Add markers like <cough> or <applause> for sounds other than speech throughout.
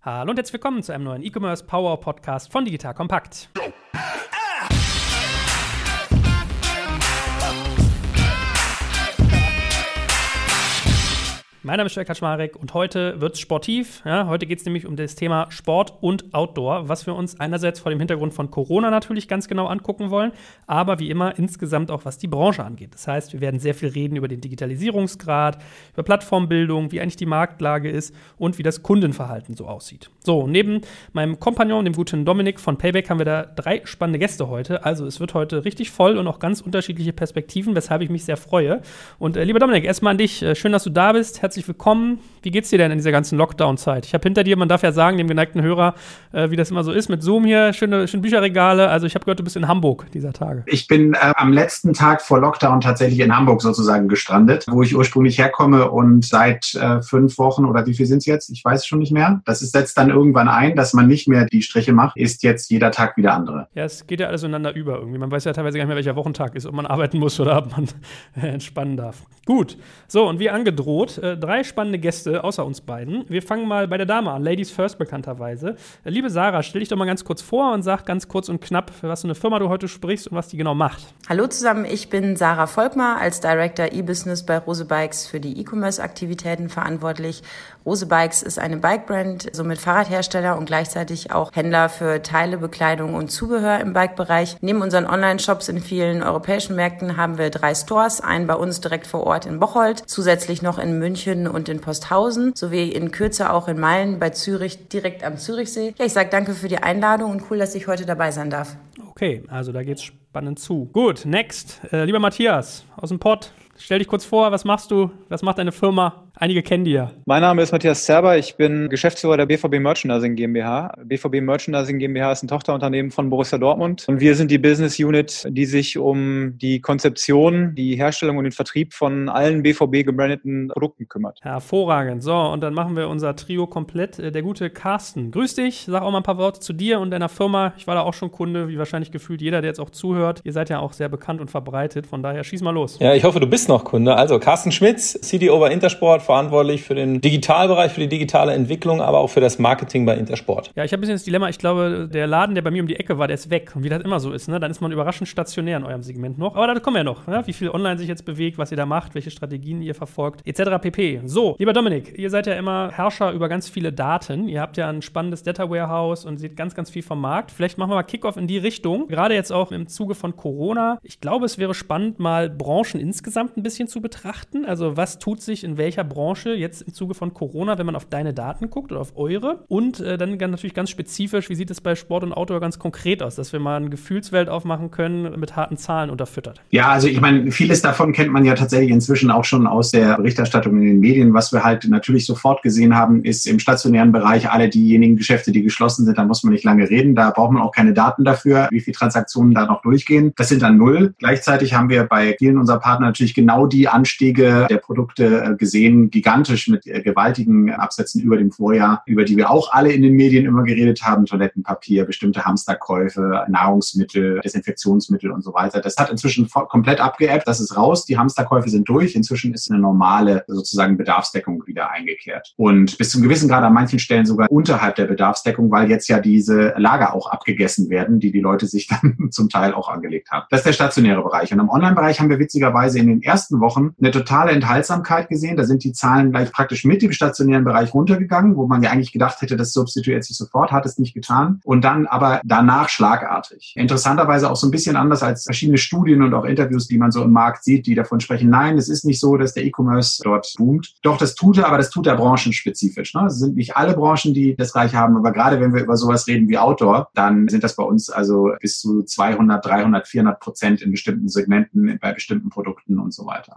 Hallo und herzlich willkommen zu einem neuen E-Commerce Power Podcast von Digital Kompakt. Mein Name ist Jörg Kaczmarek und heute wird es sportiv. Ja, heute geht es nämlich um das Thema Sport und Outdoor, was wir uns einerseits vor dem Hintergrund von Corona natürlich ganz genau angucken wollen, aber wie immer insgesamt auch was die Branche angeht. Das heißt, wir werden sehr viel reden über den Digitalisierungsgrad, über Plattformbildung, wie eigentlich die Marktlage ist und wie das Kundenverhalten so aussieht. So, neben meinem Kompagnon, dem guten Dominik von Payback, haben wir da drei spannende Gäste heute. Also es wird heute richtig voll und auch ganz unterschiedliche Perspektiven, weshalb ich mich sehr freue. Und äh, lieber Dominik, erstmal an dich. Äh, schön, dass du da bist. Herzlich herzlich willkommen. Wie geht's dir denn in dieser ganzen Lockdown-Zeit? Ich habe hinter dir, man darf ja sagen, dem geneigten Hörer, äh, wie das immer so ist, mit Zoom hier, schöne, schöne Bücherregale. Also ich habe gehört, du bist in Hamburg dieser Tage. Ich bin äh, am letzten Tag vor Lockdown tatsächlich in Hamburg sozusagen gestrandet, wo ich ursprünglich herkomme und seit äh, fünf Wochen oder wie viel sind es jetzt? Ich weiß schon nicht mehr. Das ist, setzt dann irgendwann ein, dass man nicht mehr die Striche macht, ist jetzt jeder Tag wieder andere. Ja, es geht ja alles ineinander über irgendwie. Man weiß ja teilweise gar nicht mehr, welcher Wochentag ist, ob man <laughs> arbeiten muss oder ob man entspannen darf. Gut. So, und wie angedroht, äh, drei spannende Gäste außer uns beiden. Wir fangen mal bei der Dame an, Ladies First bekannterweise. Liebe Sarah, stell dich doch mal ganz kurz vor und sag ganz kurz und knapp, für was für eine Firma du heute sprichst und was die genau macht. Hallo zusammen, ich bin Sarah Volkmar, als Director E-Business bei Rose Bikes für die E-Commerce-Aktivitäten verantwortlich. Rose Bikes ist eine Bike-Brand, somit Fahrradhersteller und gleichzeitig auch Händler für Teile, Bekleidung und Zubehör im Bike-Bereich. Neben unseren Online-Shops in vielen europäischen Märkten haben wir drei Stores, einen bei uns direkt vor Ort in Bocholt, zusätzlich noch in München und in Posthausen sowie in Kürze auch in Meilen bei Zürich direkt am Zürichsee. Ja, ich sage danke für die Einladung und cool, dass ich heute dabei sein darf. Okay, also da geht's spannend zu. Gut, next. Äh, lieber Matthias aus dem Pott, stell dich kurz vor, was machst du? Was macht deine Firma? Einige kennen die ja. Mein Name ist Matthias Zerber, ich bin Geschäftsführer der BVB Merchandising GmbH. BVB Merchandising GmbH ist ein Tochterunternehmen von Borussia Dortmund und wir sind die Business Unit, die sich um die Konzeption, die Herstellung und den Vertrieb von allen BVB gebrandeten Produkten kümmert. Hervorragend. So, und dann machen wir unser Trio komplett. Äh, der gute Carsten, grüß dich, sag auch mal ein paar Worte zu dir und deiner Firma. Ich war da auch schon Kunde, wie wahrscheinlich gefühlt jeder, der jetzt auch zuhört. Ihr seid ja auch sehr bekannt und verbreitet, von daher schieß mal los. Ja, ich hoffe, du bist noch Kunde. Also Carsten Schmitz, CDO bei Intersport, verantwortlich für den Digitalbereich, für die digitale Entwicklung, aber auch für das Marketing bei Intersport. Ja, ich habe ein bisschen das Dilemma, ich glaube, der Laden, der bei mir um die Ecke war, der ist weg. Und wie das immer so ist, ne? dann ist man überraschend stationär in eurem Segment noch. Aber da kommen wir ja noch, ne? wie viel online sich jetzt bewegt, was ihr da macht, welche Strategien ihr verfolgt, etc. pp. So, lieber Dominik, ihr seid ja immer Herrscher über ganz viele Daten. Ihr habt ja ein spannendes Data Warehouse und seht ganz, ganz viel vom Markt. Vielleicht machen wir mal Kickoff in die Richtung. Gerade jetzt auch im Zuge von Corona. Ich glaube, es wäre spannend, mal Branchen insgesamt ein bisschen zu betrachten. Also, was tut sich in welcher Branche jetzt im Zuge von Corona, wenn man auf deine Daten guckt oder auf eure? Und äh, dann natürlich ganz spezifisch, wie sieht es bei Sport und Outdoor ganz konkret aus, dass wir mal eine Gefühlswelt aufmachen können, mit harten Zahlen unterfüttert? Ja, also ich meine, vieles davon kennt man ja tatsächlich inzwischen auch schon aus der Berichterstattung in den Medien. Was wir halt natürlich sofort gesehen haben, ist im stationären Bereich alle diejenigen Geschäfte, die geschlossen sind, da muss man nicht lange reden. Da braucht man auch keine Daten dafür, wie viele Transaktionen da noch durchgehen. Das sind dann null. Gleichzeitig haben wir bei vielen unserer Partner natürlich genau die Anstiege der Produkte äh, gesehen, gigantisch mit äh, gewaltigen Absätzen über dem Vorjahr, über die wir auch alle in den Medien immer geredet haben. Toilettenpapier, bestimmte Hamsterkäufe, Nahrungsmittel, Desinfektionsmittel und so weiter. Das hat inzwischen komplett abgeebbt. Das ist raus. Die Hamsterkäufe sind durch. Inzwischen ist eine normale sozusagen Bedarfsdeckung wieder eingekehrt. Und bis zum gewissen Grad an manchen Stellen sogar unterhalb der Bedarfsdeckung, weil jetzt ja diese Lager auch abgegessen werden, die die Leute sich <laughs> dann zum Teil auch angelegt haben. Das ist der stationäre Bereich. Und im Online-Bereich haben wir witzigerweise in den ersten Wochen eine totale Enthaltsamkeit gesehen. Da sind die Zahlen gleich praktisch mit dem stationären Bereich runtergegangen, wo man ja eigentlich gedacht hätte, das substituiert sich sofort, hat es nicht getan. Und dann aber danach schlagartig. Interessanterweise auch so ein bisschen anders als verschiedene Studien und auch Interviews, die man so im Markt sieht, die davon sprechen, nein, es ist nicht so, dass der E-Commerce dort boomt. Doch, das tut er, aber das tut er branchenspezifisch. Ne? Es sind nicht alle Branchen, die das gleich haben, aber gerade wenn wir über sowas reden wie Outdoor, dann sind das bei uns also bis zu 200, 300, 400 Prozent in bestimmten Segmenten, bei bestimmten Produkten und so weiter.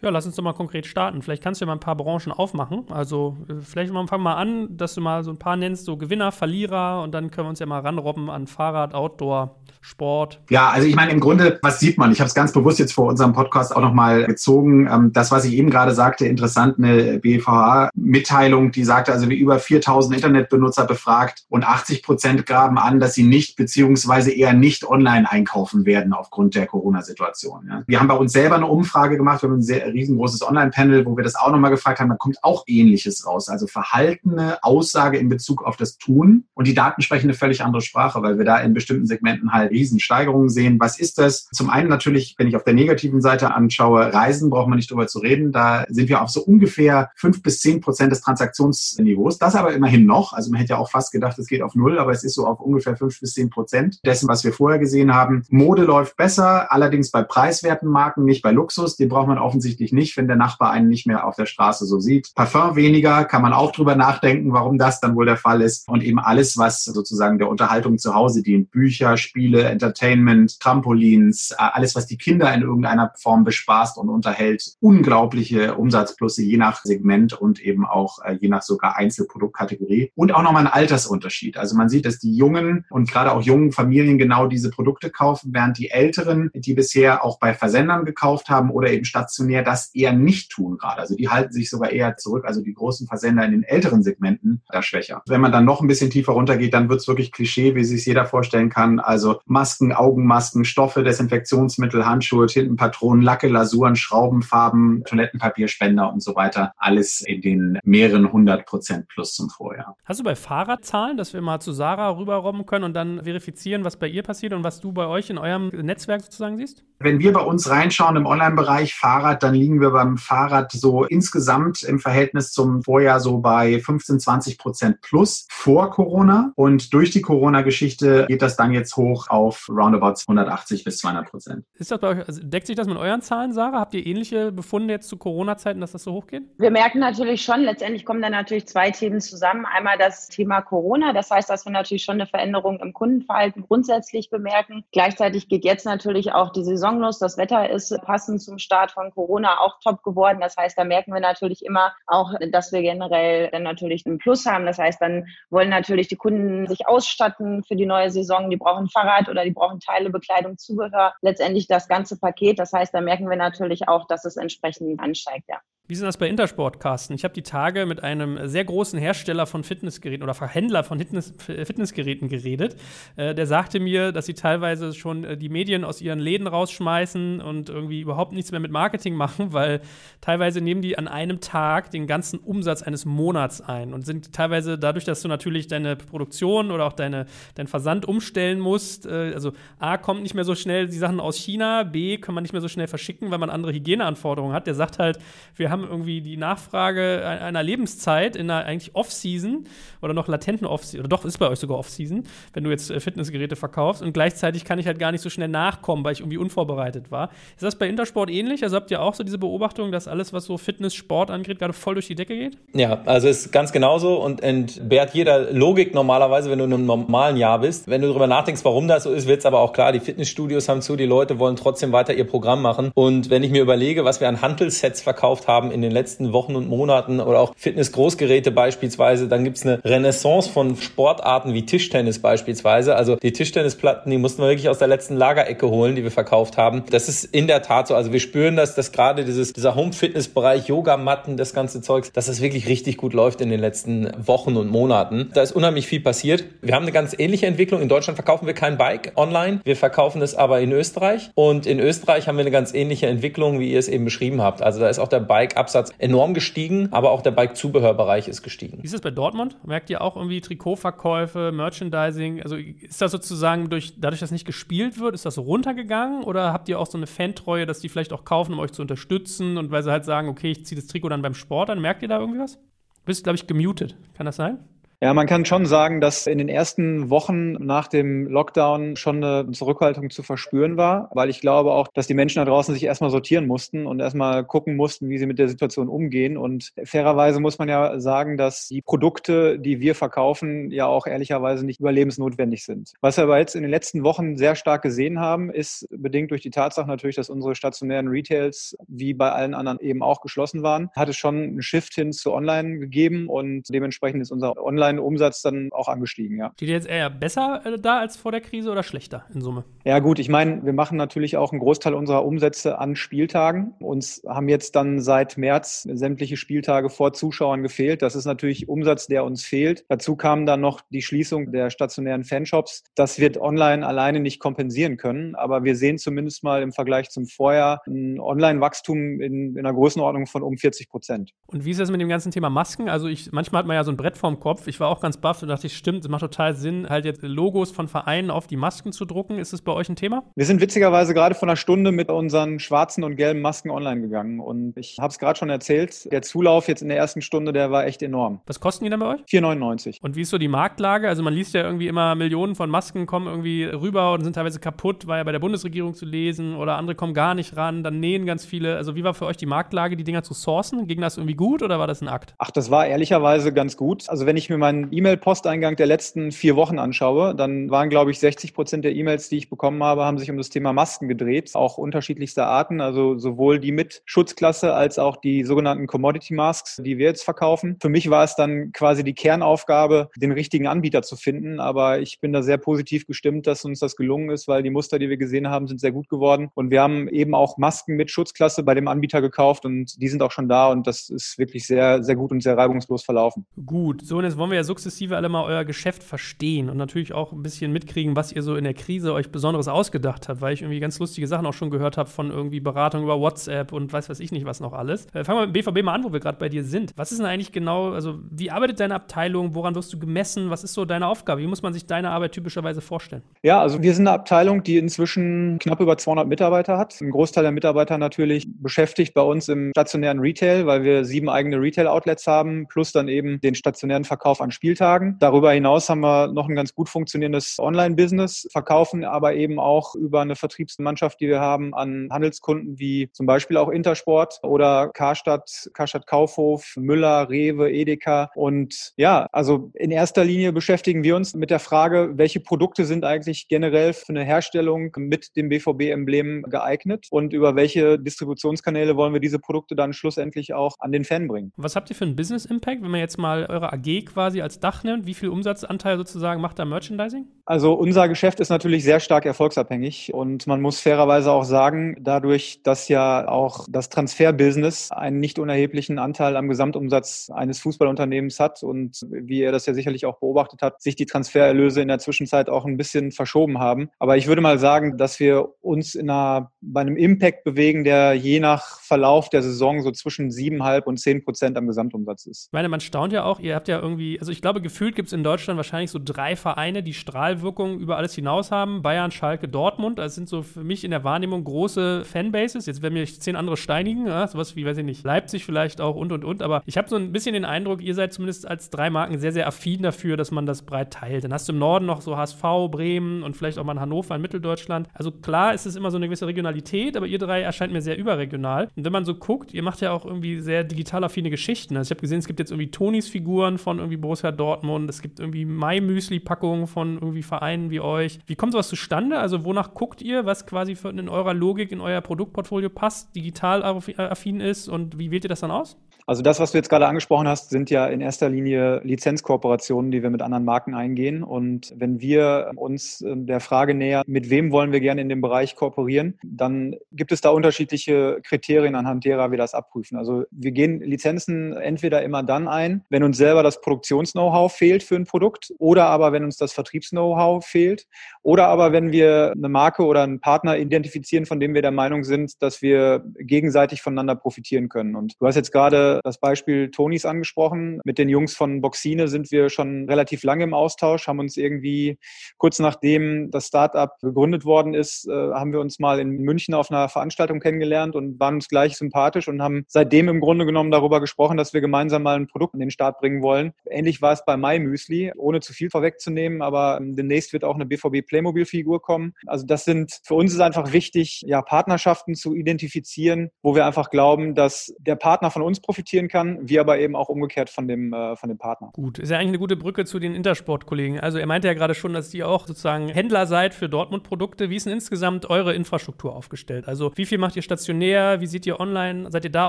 Ja, lass uns doch mal konkret starten. Vielleicht kannst du ja mal ein paar Branchen aufmachen. Also äh, vielleicht mal, fang mal an, dass du mal so ein paar nennst, so Gewinner, Verlierer und dann können wir uns ja mal ranrobben an Fahrrad, Outdoor, Sport. Ja, also ich meine, im Grunde, was sieht man? Ich habe es ganz bewusst jetzt vor unserem Podcast auch nochmal gezogen. Ähm, das, was ich eben gerade sagte, interessant, eine BVH-Mitteilung, die sagte, also über 4000 Internetbenutzer befragt und 80 Prozent graben an, dass sie nicht beziehungsweise eher nicht online einkaufen werden aufgrund der Corona-Situation. Wir haben bei uns selber eine Umfrage gemacht, wir haben sehr riesengroßes Online-Panel, wo wir das auch nochmal gefragt haben, da kommt auch Ähnliches raus. Also verhaltene Aussage in Bezug auf das Tun und die Daten sprechen eine völlig andere Sprache, weil wir da in bestimmten Segmenten halt Riesensteigerungen sehen. Was ist das? Zum einen natürlich, wenn ich auf der negativen Seite anschaue, Reisen braucht man nicht drüber zu reden. Da sind wir auf so ungefähr fünf bis zehn Prozent des Transaktionsniveaus. Das aber immerhin noch. Also man hätte ja auch fast gedacht, es geht auf null, aber es ist so auf ungefähr fünf bis zehn Prozent dessen, was wir vorher gesehen haben. Mode läuft besser, allerdings bei preiswerten Marken, nicht bei Luxus. Den braucht man offensichtlich nicht, wenn der Nachbar einen nicht mehr auf der Straße so sieht. Parfum weniger, kann man auch drüber nachdenken, warum das dann wohl der Fall ist. Und eben alles, was sozusagen der Unterhaltung zu Hause dient. Bücher, Spiele, Entertainment, Trampolins, alles, was die Kinder in irgendeiner Form bespaßt und unterhält. Unglaubliche Umsatzplusse je nach Segment und eben auch äh, je nach sogar Einzelproduktkategorie. Und auch nochmal ein Altersunterschied. Also man sieht, dass die jungen und gerade auch jungen Familien genau diese Produkte kaufen, während die älteren, die bisher auch bei Versendern gekauft haben oder eben stationär, das eher nicht tun gerade. Also die halten sich sogar eher zurück. Also die großen Versender in den älteren Segmenten da schwächer. Wenn man dann noch ein bisschen tiefer runtergeht, dann wird es wirklich Klischee, wie sich jeder vorstellen kann. Also Masken, Augenmasken, Stoffe, Desinfektionsmittel, Handschuhe, Tintenpatronen, Lacke, Lasuren, Schrauben, Farben, Toilettenpapierspender und so weiter. Alles in den mehreren hundert Prozent plus zum Vorjahr. Hast du bei Fahrradzahlen, dass wir mal zu Sarah rüberrobben können und dann verifizieren, was bei ihr passiert und was du bei euch in eurem Netzwerk sozusagen siehst? Wenn wir bei uns reinschauen im Online-Bereich Fahrrad, dann liegen wir beim Fahrrad so insgesamt im Verhältnis zum Vorjahr so bei 15, 20 Prozent plus vor Corona. Und durch die Corona-Geschichte geht das dann jetzt hoch auf roundabout 180 bis 200 Prozent. Ist das bei euch, also deckt sich das mit euren Zahlen, Sarah? Habt ihr ähnliche Befunde jetzt zu Corona-Zeiten, dass das so hochgeht? Wir merken natürlich schon, letztendlich kommen da natürlich zwei Themen zusammen. Einmal das Thema Corona. Das heißt, dass wir natürlich schon eine Veränderung im Kundenverhalten grundsätzlich bemerken. Gleichzeitig geht jetzt natürlich auch die Saison saisonlos. Das Wetter ist passend zum Start von Corona auch top geworden. Das heißt, da merken wir natürlich immer auch, dass wir generell dann natürlich einen Plus haben. Das heißt, dann wollen natürlich die Kunden sich ausstatten für die neue Saison. Die brauchen Fahrrad oder die brauchen Teile, Bekleidung, Zubehör. Letztendlich das ganze Paket. Das heißt, da merken wir natürlich auch, dass es entsprechend ansteigt, ja. Wie ist das bei Intersport, Carsten? Ich habe die Tage mit einem sehr großen Hersteller von Fitnessgeräten oder Verhändler von Fitness, Fitnessgeräten geredet. Äh, der sagte mir, dass sie teilweise schon äh, die Medien aus ihren Läden rausschmeißen und irgendwie überhaupt nichts mehr mit Marketing <laughs> machen, weil teilweise nehmen die an einem Tag den ganzen Umsatz eines Monats ein und sind teilweise dadurch, dass du natürlich deine Produktion oder auch deine, deinen Versand umstellen musst. Äh, also A, kommt nicht mehr so schnell die Sachen aus China, B, kann man nicht mehr so schnell verschicken, weil man andere Hygieneanforderungen hat. Der sagt halt, wir haben haben irgendwie die Nachfrage einer Lebenszeit in einer eigentlich Off-Season oder noch latenten Off-Season, oder doch ist bei euch sogar Off-Season, wenn du jetzt äh, Fitnessgeräte verkaufst und gleichzeitig kann ich halt gar nicht so schnell nachkommen, weil ich irgendwie unvorbereitet war. Ist das bei Intersport ähnlich? Also habt ihr auch so diese Beobachtung, dass alles, was so Fitness, Sport angeht, gerade voll durch die Decke geht? Ja, also ist ganz genauso und entbehrt jeder Logik normalerweise, wenn du in einem normalen Jahr bist. Wenn du darüber nachdenkst, warum das so ist, wird es aber auch klar, die Fitnessstudios haben zu, die Leute wollen trotzdem weiter ihr Programm machen und wenn ich mir überlege, was wir an Handelssets verkauft haben, haben in den letzten Wochen und Monaten oder auch Fitness-Großgeräte beispielsweise. Dann gibt's eine Renaissance von Sportarten wie Tischtennis beispielsweise. Also die Tischtennisplatten, die mussten wir wirklich aus der letzten Lagerecke holen, die wir verkauft haben. Das ist in der Tat so. Also wir spüren, dass das gerade dieses, dieser Home-Fitness-Bereich, Yogamatten, das ganze Zeugs, dass das wirklich richtig gut läuft in den letzten Wochen und Monaten. Da ist unheimlich viel passiert. Wir haben eine ganz ähnliche Entwicklung. In Deutschland verkaufen wir kein Bike online. Wir verkaufen es aber in Österreich. Und in Österreich haben wir eine ganz ähnliche Entwicklung, wie ihr es eben beschrieben habt. Also da ist auch der Bike-Absatz enorm gestiegen, aber auch der Bike-Zubehörbereich ist gestiegen. Wie ist es bei Dortmund? Merkt ihr auch irgendwie Trikotverkäufe, Merchandising? Also ist das sozusagen durch, dadurch, dass nicht gespielt wird, ist das runtergegangen? Oder habt ihr auch so eine Fantreue, dass die vielleicht auch kaufen, um euch zu unterstützen und weil sie halt sagen, okay, ich ziehe das Trikot dann beim Sport an? Merkt ihr da irgendwie was? Du bist, glaube ich, gemutet. Kann das sein? Ja, man kann schon sagen, dass in den ersten Wochen nach dem Lockdown schon eine Zurückhaltung zu verspüren war, weil ich glaube auch, dass die Menschen da draußen sich erstmal sortieren mussten und erstmal gucken mussten, wie sie mit der Situation umgehen. Und fairerweise muss man ja sagen, dass die Produkte, die wir verkaufen, ja auch ehrlicherweise nicht überlebensnotwendig sind. Was wir aber jetzt in den letzten Wochen sehr stark gesehen haben, ist bedingt durch die Tatsache natürlich, dass unsere stationären Retails wie bei allen anderen eben auch geschlossen waren, hat es schon einen Shift hin zu Online gegeben und dementsprechend ist unser Online Online-Umsatz dann auch angestiegen, ja. Steht jetzt eher besser äh, da als vor der Krise oder schlechter in Summe? Ja, gut, ich meine, wir machen natürlich auch einen Großteil unserer Umsätze an Spieltagen. Uns haben jetzt dann seit März sämtliche Spieltage vor Zuschauern gefehlt. Das ist natürlich Umsatz, der uns fehlt. Dazu kam dann noch die Schließung der stationären Fanshops. Das wird online alleine nicht kompensieren können, aber wir sehen zumindest mal im Vergleich zum Vorjahr ein Online-Wachstum in, in einer Größenordnung von um 40 Prozent. Und wie ist das mit dem ganzen Thema Masken? Also ich, manchmal hat man ja so ein Brett vorm Kopf. Ich war auch ganz baff und dachte, ich, stimmt, es macht total Sinn, halt jetzt Logos von Vereinen auf die Masken zu drucken. Ist das bei euch ein Thema? Wir sind witzigerweise gerade vor einer Stunde mit unseren schwarzen und gelben Masken online gegangen und ich habe es gerade schon erzählt, der Zulauf jetzt in der ersten Stunde, der war echt enorm. Was kosten die dann bei euch? 4,99. Und wie ist so die Marktlage? Also man liest ja irgendwie immer, Millionen von Masken kommen irgendwie rüber und sind teilweise kaputt, war ja bei der Bundesregierung zu lesen oder andere kommen gar nicht ran, dann nähen ganz viele. Also wie war für euch die Marktlage, die Dinger zu sourcen? Ging das irgendwie gut oder war das ein Akt? Ach, das war ehrlicherweise ganz gut. Also wenn ich mir meinen E-Mail-Posteingang der letzten vier Wochen anschaue, dann waren, glaube ich, 60 Prozent der E-Mails, die ich bekommen habe, haben sich um das Thema Masken gedreht, auch unterschiedlichster Arten, also sowohl die mit Schutzklasse als auch die sogenannten Commodity Masks, die wir jetzt verkaufen. Für mich war es dann quasi die Kernaufgabe, den richtigen Anbieter zu finden, aber ich bin da sehr positiv gestimmt, dass uns das gelungen ist, weil die Muster, die wir gesehen haben, sind sehr gut geworden und wir haben eben auch Masken mit Schutzklasse bei dem Anbieter gekauft und die sind auch schon da und das ist wirklich sehr, sehr gut und sehr reibungslos verlaufen. Gut, so und jetzt wollen wir ja sukzessive alle mal euer Geschäft verstehen und natürlich auch ein bisschen mitkriegen, was ihr so in der Krise euch Besonderes ausgedacht habt, weil ich irgendwie ganz lustige Sachen auch schon gehört habe von irgendwie Beratung über WhatsApp und weiß weiß ich nicht was noch alles. Äh, fangen wir mit dem BVB mal an, wo wir gerade bei dir sind. Was ist denn eigentlich genau, also wie arbeitet deine Abteilung, woran wirst du gemessen, was ist so deine Aufgabe, wie muss man sich deine Arbeit typischerweise vorstellen? Ja, also wir sind eine Abteilung, die inzwischen knapp über 200 Mitarbeiter hat. Ein Großteil der Mitarbeiter natürlich beschäftigt bei uns im stationären Retail, weil wir sieben eigene Retail-Outlets haben, plus dann eben den stationären Verkauf an Spieltagen. Darüber hinaus haben wir noch ein ganz gut funktionierendes Online-Business, verkaufen aber eben auch über eine Vertriebsmannschaft, die wir haben, an Handelskunden wie zum Beispiel auch Intersport oder Karstadt, Karstadt Kaufhof, Müller, Rewe, Edeka. Und ja, also in erster Linie beschäftigen wir uns mit der Frage, welche Produkte sind eigentlich generell für eine Herstellung mit dem BVB-Emblem geeignet und über welche Distributionskanäle wollen wir diese Produkte dann schlussendlich auch an den Fan bringen. Was habt ihr für einen Business Impact, wenn man jetzt mal eure AG quasi als Dach nimmt? Wie viel Umsatzanteil sozusagen macht da Merchandising? Also unser Geschäft ist natürlich sehr stark erfolgsabhängig und man muss fairerweise auch sagen, dadurch, dass ja auch das Transferbusiness einen nicht unerheblichen Anteil am Gesamtumsatz eines Fußballunternehmens hat und wie er das ja sicherlich auch beobachtet hat, sich die Transfererlöse in der Zwischenzeit auch ein bisschen verschoben haben. Aber ich würde mal sagen, dass wir uns in einer, bei einem Impact bewegen, der je nach Verlauf der Saison so zwischen siebeneinhalb und zehn Prozent am Gesamtumsatz ist. Ich meine, man staunt ja auch, ihr habt ja irgendwie, also ich glaube, gefühlt gibt es in Deutschland wahrscheinlich so drei Vereine, die Strahlwirkung über alles hinaus haben. Bayern, Schalke, Dortmund. Das sind so für mich in der Wahrnehmung große Fanbases. Jetzt werden mir zehn andere steinigen, ja, sowas wie, weiß ich nicht, Leipzig vielleicht auch und und und. Aber ich habe so ein bisschen den Eindruck, ihr seid zumindest als drei Marken sehr, sehr affin dafür, dass man das breit teilt. Dann hast du im Norden noch so HSV, Bremen und vielleicht auch mal in Hannover in Mitteldeutschland. Also klar ist es immer so eine gewisse Regionalität, aber ihr drei erscheint mir sehr überregional. Und wenn man so guckt, ihr macht ja auch irgendwie sehr digital affine Geschichten. Also ich habe gesehen, es gibt jetzt irgendwie Tonis Figuren von irgendwie Borussia Dortmund, es gibt irgendwie Mai-Müsli-Packungen von irgendwie Vereinen wie euch. Wie kommt sowas zustande? Also wonach guckt ihr, was quasi in eurer Logik, in euer Produktportfolio passt, digital affin ist und wie wählt ihr das dann aus? Also das, was du jetzt gerade angesprochen hast, sind ja in erster Linie Lizenzkooperationen, die wir mit anderen Marken eingehen. Und wenn wir uns ähm, der Frage nähern, mit wem wollen wir gerne in dem Bereich kooperieren, dann gibt es da unterschiedliche Kriterien, anhand derer wir das abprüfen. Also wir gehen Lizenzen entweder immer dann ein, wenn uns selber das Produktions-Know-how fehlt für ein Produkt oder aber wenn uns das Vertriebs-Know-how fehlt oder aber wenn wir eine Marke oder einen Partner identifizieren, von dem wir der Meinung sind, dass wir gegenseitig voneinander profitieren können. Und du hast jetzt gerade das Beispiel Tonis angesprochen. Mit den Jungs von Boxine sind wir schon relativ lange im Austausch, haben uns irgendwie kurz nachdem das Startup gegründet worden ist, äh, haben wir uns mal in München auf einer Veranstaltung kennengelernt und waren uns gleich sympathisch und haben seitdem im Grunde genommen darüber gesprochen, dass wir gemeinsam mal ein Produkt an den Start bringen wollen. Ähnlich war es bei My Müsli, ohne zu viel vorwegzunehmen, aber ähm, demnächst wird auch eine BVB Playmobil Figur kommen. Also das sind für uns ist einfach wichtig, ja Partnerschaften zu identifizieren, wo wir einfach glauben, dass der Partner von uns profitiert profitieren kann, wir aber eben auch umgekehrt von dem, äh, von dem Partner. Gut, ist ja eigentlich eine gute Brücke zu den Intersport-Kollegen. Also er meinte ja gerade schon, dass ihr auch sozusagen Händler seid für Dortmund-Produkte. Wie ist denn insgesamt eure Infrastruktur aufgestellt? Also wie viel macht ihr stationär? Wie seht ihr online? Seid ihr da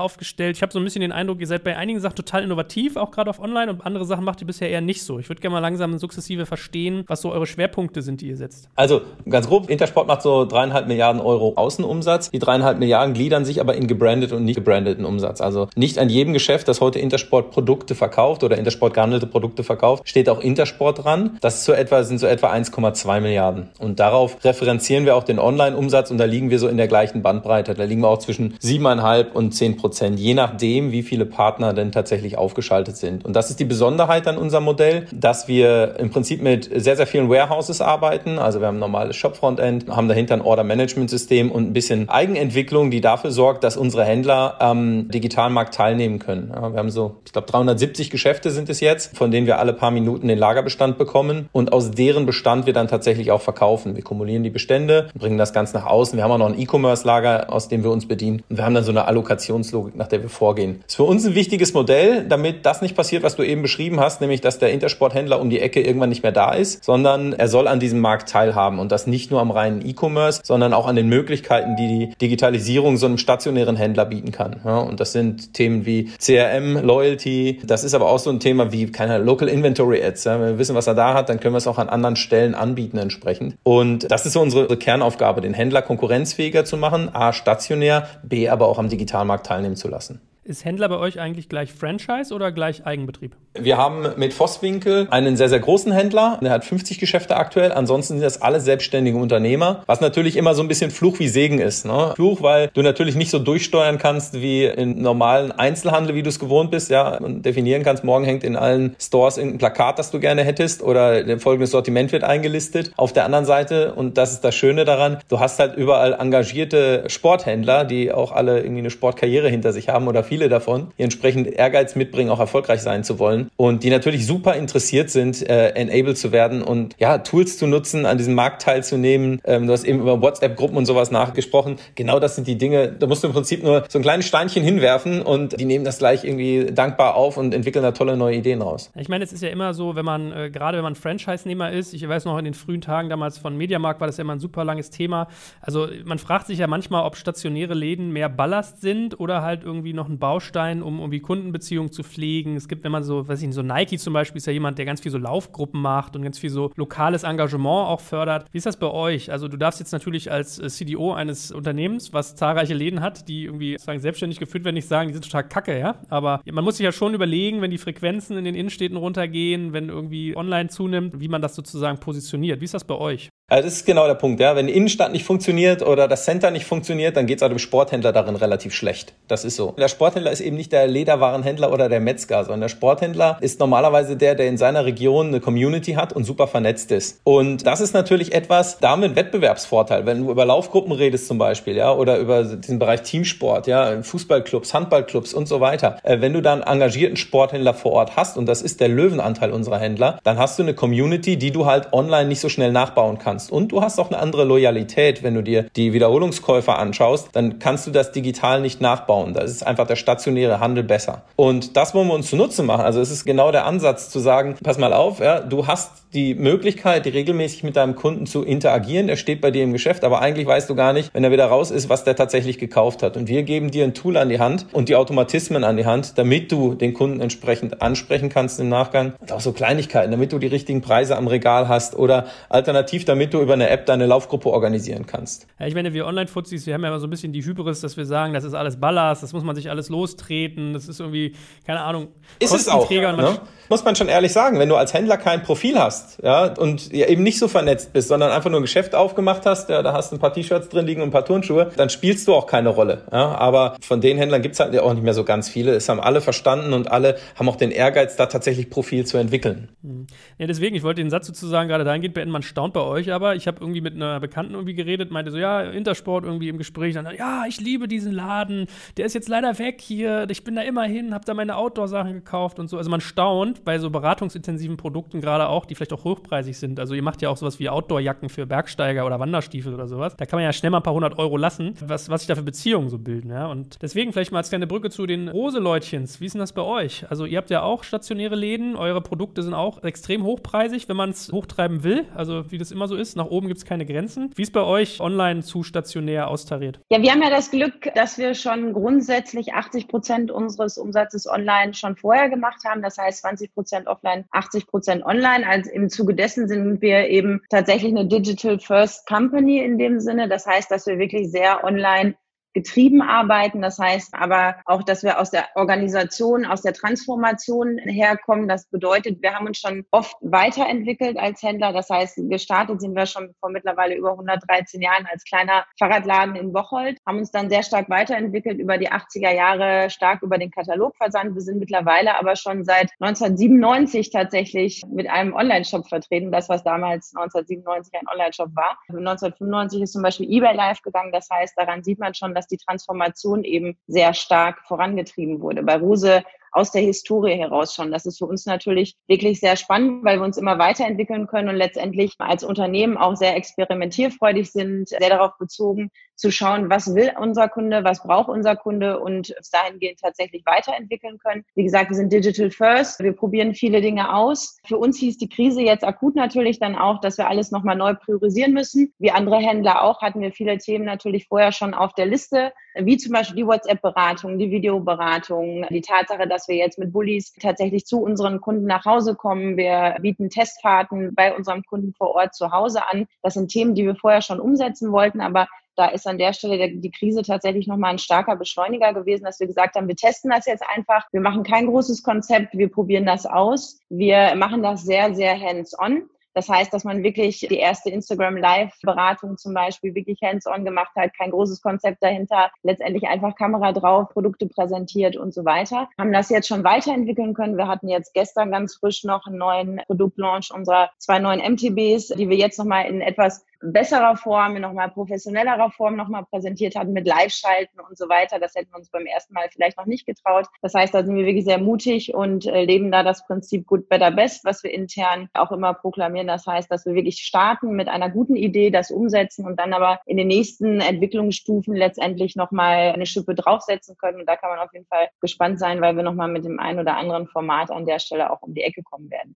aufgestellt? Ich habe so ein bisschen den Eindruck, ihr seid bei einigen Sachen total innovativ, auch gerade auf online und andere Sachen macht ihr bisher eher nicht so. Ich würde gerne mal langsam sukzessive verstehen, was so eure Schwerpunkte sind, die ihr setzt. Also ganz grob, Intersport macht so dreieinhalb Milliarden Euro Außenumsatz. Die dreieinhalb Milliarden gliedern sich aber in gebrandet und nicht gebrandeten Umsatz. Also nicht an jedem jedem Geschäft, das heute Intersport Produkte verkauft oder Intersport gehandelte Produkte verkauft, steht auch Intersport dran. Das so etwa, sind so etwa 1,2 Milliarden. Und darauf referenzieren wir auch den Online-Umsatz und da liegen wir so in der gleichen Bandbreite. Da liegen wir auch zwischen 7,5 und 10 Prozent, je nachdem, wie viele Partner denn tatsächlich aufgeschaltet sind. Und das ist die Besonderheit an unserem Modell, dass wir im Prinzip mit sehr, sehr vielen Warehouses arbeiten. Also wir haben ein normales Shop-Frontend, haben dahinter ein Order-Management-System und ein bisschen Eigenentwicklung, die dafür sorgt, dass unsere Händler am Digitalmarkt teilnehmen können. Ja, wir haben so, ich glaube, 370 Geschäfte sind es jetzt, von denen wir alle paar Minuten den Lagerbestand bekommen und aus deren Bestand wir dann tatsächlich auch verkaufen. Wir kumulieren die Bestände, bringen das Ganze nach außen. Wir haben auch noch ein E-Commerce-Lager, aus dem wir uns bedienen. Und wir haben dann so eine Allokationslogik, nach der wir vorgehen. Das ist für uns ein wichtiges Modell, damit das nicht passiert, was du eben beschrieben hast, nämlich, dass der Intersporthändler um die Ecke irgendwann nicht mehr da ist, sondern er soll an diesem Markt teilhaben und das nicht nur am reinen E-Commerce, sondern auch an den Möglichkeiten, die die Digitalisierung so einem stationären Händler bieten kann. Ja, und das sind Themen wie CRM, Loyalty. Das ist aber auch so ein Thema wie, keine Local Inventory Ads. Ja. Wenn wir wissen, was er da hat, dann können wir es auch an anderen Stellen anbieten entsprechend. Und das ist so unsere Kernaufgabe, den Händler konkurrenzfähiger zu machen, A, stationär, B, aber auch am Digitalmarkt teilnehmen zu lassen. Ist Händler bei euch eigentlich gleich Franchise oder gleich Eigenbetrieb? Wir haben mit Vosswinkel einen sehr, sehr großen Händler. Der hat 50 Geschäfte aktuell. Ansonsten sind das alle selbstständige Unternehmer, was natürlich immer so ein bisschen Fluch wie Segen ist. Ne? Fluch, weil du natürlich nicht so durchsteuern kannst wie im normalen Einzelhandel, wie du es gewohnt bist, ja, und definieren kannst, morgen hängt in allen Stores ein Plakat, das du gerne hättest oder folgendes Sortiment wird eingelistet. Auf der anderen Seite, und das ist das Schöne daran, du hast halt überall engagierte Sporthändler, die auch alle irgendwie eine Sportkarriere hinter sich haben oder viele davon, die entsprechend Ehrgeiz mitbringen, auch erfolgreich sein zu wollen und die natürlich super interessiert sind, äh, enabled zu werden und ja, Tools zu nutzen, an diesem Markt teilzunehmen. Ähm, du hast eben über WhatsApp-Gruppen und sowas nachgesprochen. Genau das sind die Dinge, da musst du im Prinzip nur so ein kleines Steinchen hinwerfen und die nehmen das gleich irgendwie dankbar auf und entwickeln da tolle neue Ideen raus. Ich meine, es ist ja immer so, wenn man, äh, gerade wenn man Franchise-Nehmer ist, ich weiß noch in den frühen Tagen damals von Mediamarkt war das ja immer ein super langes Thema. Also man fragt sich ja manchmal, ob stationäre Läden mehr Ballast sind oder halt irgendwie noch ein Baustein, um irgendwie Kundenbeziehungen zu pflegen. Es gibt, wenn man so, weiß ich nicht, so Nike zum Beispiel ist ja jemand, der ganz viel so Laufgruppen macht und ganz viel so lokales Engagement auch fördert. Wie ist das bei euch? Also du darfst jetzt natürlich als äh, CDO eines Unternehmens, was zahlreiche Läden hat, die irgendwie sozusagen selbstständig geführt werden, nicht sagen, die sind total kacke, ja. Aber man muss sich ja schon überlegen, wenn die Frequenzen in den Innenstädten runtergehen, wenn irgendwie online zunimmt, wie man das sozusagen positioniert. Wie ist das bei euch? Also das ist genau der Punkt, ja. Wenn die Innenstadt nicht funktioniert oder das Center nicht funktioniert, dann geht es auch dem Sporthändler darin relativ schlecht. Das ist so. Der Sporthändler ist eben nicht der Lederwarenhändler oder der Metzger, sondern der Sporthändler ist normalerweise der, der in seiner Region eine Community hat und super vernetzt ist. Und das ist natürlich etwas, da wir einen Wettbewerbsvorteil. Wenn du über Laufgruppen redest zum Beispiel, ja, oder über diesen Bereich Teamsport, ja, Fußballclubs, Handballclubs und so weiter. Äh, wenn du dann engagierten Sporthändler vor Ort hast, und das ist der Löwenanteil unserer Händler, dann hast du eine Community, die du halt online nicht so schnell nachbauen kannst. Und du hast auch eine andere Loyalität, wenn du dir die Wiederholungskäufer anschaust, dann kannst du das digital nicht nachbauen. Da ist einfach der stationäre Handel besser. Und das wollen wir uns zunutze machen. Also es ist genau der Ansatz zu sagen, pass mal auf, ja, du hast die Möglichkeit, regelmäßig mit deinem Kunden zu interagieren. Der steht bei dir im Geschäft, aber eigentlich weißt du gar nicht, wenn er wieder raus ist, was der tatsächlich gekauft hat. Und wir geben dir ein Tool an die Hand und die Automatismen an die Hand, damit du den Kunden entsprechend ansprechen kannst im Nachgang. Und auch so Kleinigkeiten, damit du die richtigen Preise am Regal hast oder alternativ, damit du über eine App deine Laufgruppe organisieren kannst. Ja, ich meine, wir Online-Fuzis, wir haben ja immer so ein bisschen die Hybris, dass wir sagen, das ist alles Ballast, das muss man sich alles lostreten, das ist irgendwie, keine Ahnung, ist es auch. Ne? Muss man schon ehrlich sagen, wenn du als Händler kein Profil hast ja, und ja, eben nicht so vernetzt bist, sondern einfach nur ein Geschäft aufgemacht hast, ja, da hast du ein paar T-Shirts drin liegen und ein paar Turnschuhe, dann spielst du auch keine Rolle. Ja? Aber von den Händlern gibt's halt auch nicht mehr so ganz viele. Es haben alle verstanden und alle haben auch den Ehrgeiz, da tatsächlich Profil zu entwickeln. Mhm. Ja, deswegen, ich wollte den Satz sozusagen gerade dahingehend beenden, man staunt bei euch, aber ich habe irgendwie mit einer Bekannten irgendwie geredet, meinte so, ja, Intersport irgendwie im Gespräch, dann, ja, ich liebe diesen Laden, der ist jetzt leider weg hier, ich bin da immer hin, habe da meine Outdoor-Sachen gekauft und so. Also man staunt bei so beratungsintensiven Produkten gerade auch, die vielleicht auch hochpreisig sind. Also ihr macht ja auch sowas wie Outdoor-Jacken für Bergsteiger oder Wanderstiefel oder sowas. Da kann man ja schnell mal ein paar hundert Euro lassen, was, was sich da für Beziehungen so bilden, ja. Und deswegen vielleicht mal als kleine Brücke zu den Roseleutchens. Wie ist denn das bei euch? Also ihr habt ja auch stationäre Läden, eure Produkte sind auch extrem hochpreisig, wenn man es hochtreiben will. Also wie das immer so ist, nach oben gibt es keine Grenzen. Wie ist bei euch online zu stationär austariert? Ja, wir haben ja das Glück, dass wir schon grundsätzlich 80 Prozent unseres Umsatzes online schon vorher gemacht haben. Das heißt 20 Prozent offline, 80 Prozent online. Also im Zuge dessen sind wir eben tatsächlich eine Digital First Company in dem Sinne. Das heißt, dass wir wirklich sehr online getrieben arbeiten. Das heißt aber auch, dass wir aus der Organisation, aus der Transformation herkommen. Das bedeutet, wir haben uns schon oft weiterentwickelt als Händler. Das heißt, gestartet sind wir schon vor mittlerweile über 113 Jahren als kleiner Fahrradladen in Bocholt, haben uns dann sehr stark weiterentwickelt über die 80er Jahre, stark über den Katalogversand. Wir sind mittlerweile aber schon seit 1997 tatsächlich mit einem Online-Shop vertreten. Das, was damals 1997 ein Online-Shop war. 1995 ist zum Beispiel eBay live gegangen. Das heißt, daran sieht man schon, dass die Transformation eben sehr stark vorangetrieben wurde. Bei Rose aus der Historie heraus schon. Das ist für uns natürlich wirklich sehr spannend, weil wir uns immer weiterentwickeln können und letztendlich als Unternehmen auch sehr experimentierfreudig sind, sehr darauf bezogen zu schauen, was will unser Kunde, was braucht unser Kunde und es dahingehend tatsächlich weiterentwickeln können. Wie gesagt, wir sind digital first. Wir probieren viele Dinge aus. Für uns hieß die Krise jetzt akut natürlich dann auch, dass wir alles nochmal neu priorisieren müssen. Wie andere Händler auch hatten wir viele Themen natürlich vorher schon auf der Liste, wie zum Beispiel die WhatsApp-Beratung, die Videoberatung, die Tatsache, dass wir jetzt mit Bullies tatsächlich zu unseren Kunden nach Hause kommen. Wir bieten Testfahrten bei unserem Kunden vor Ort zu Hause an. Das sind Themen, die wir vorher schon umsetzen wollten, aber da ist an der Stelle die Krise tatsächlich nochmal ein starker Beschleuniger gewesen, dass wir gesagt haben, wir testen das jetzt einfach. Wir machen kein großes Konzept, wir probieren das aus. Wir machen das sehr, sehr hands-on. Das heißt, dass man wirklich die erste Instagram Live-Beratung zum Beispiel wirklich hands-on gemacht hat, kein großes Konzept dahinter, letztendlich einfach Kamera drauf, Produkte präsentiert und so weiter. Haben das jetzt schon weiterentwickeln können. Wir hatten jetzt gestern ganz frisch noch einen neuen Produktlaunch unserer zwei neuen MTBs, die wir jetzt nochmal in etwas besserer Form, in nochmal professionellerer Form nochmal präsentiert hatten mit Live-Schalten und so weiter. Das hätten wir uns beim ersten Mal vielleicht noch nicht getraut. Das heißt, da sind wir wirklich sehr mutig und äh, leben da das Prinzip Good, Better, Best, was wir intern auch immer proklamieren. Das heißt, dass wir wirklich starten mit einer guten Idee, das umsetzen und dann aber in den nächsten Entwicklungsstufen letztendlich nochmal eine Schippe draufsetzen können. Und da kann man auf jeden Fall gespannt sein, weil wir nochmal mit dem einen oder anderen Format an der Stelle auch um die Ecke kommen werden.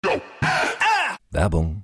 Werbung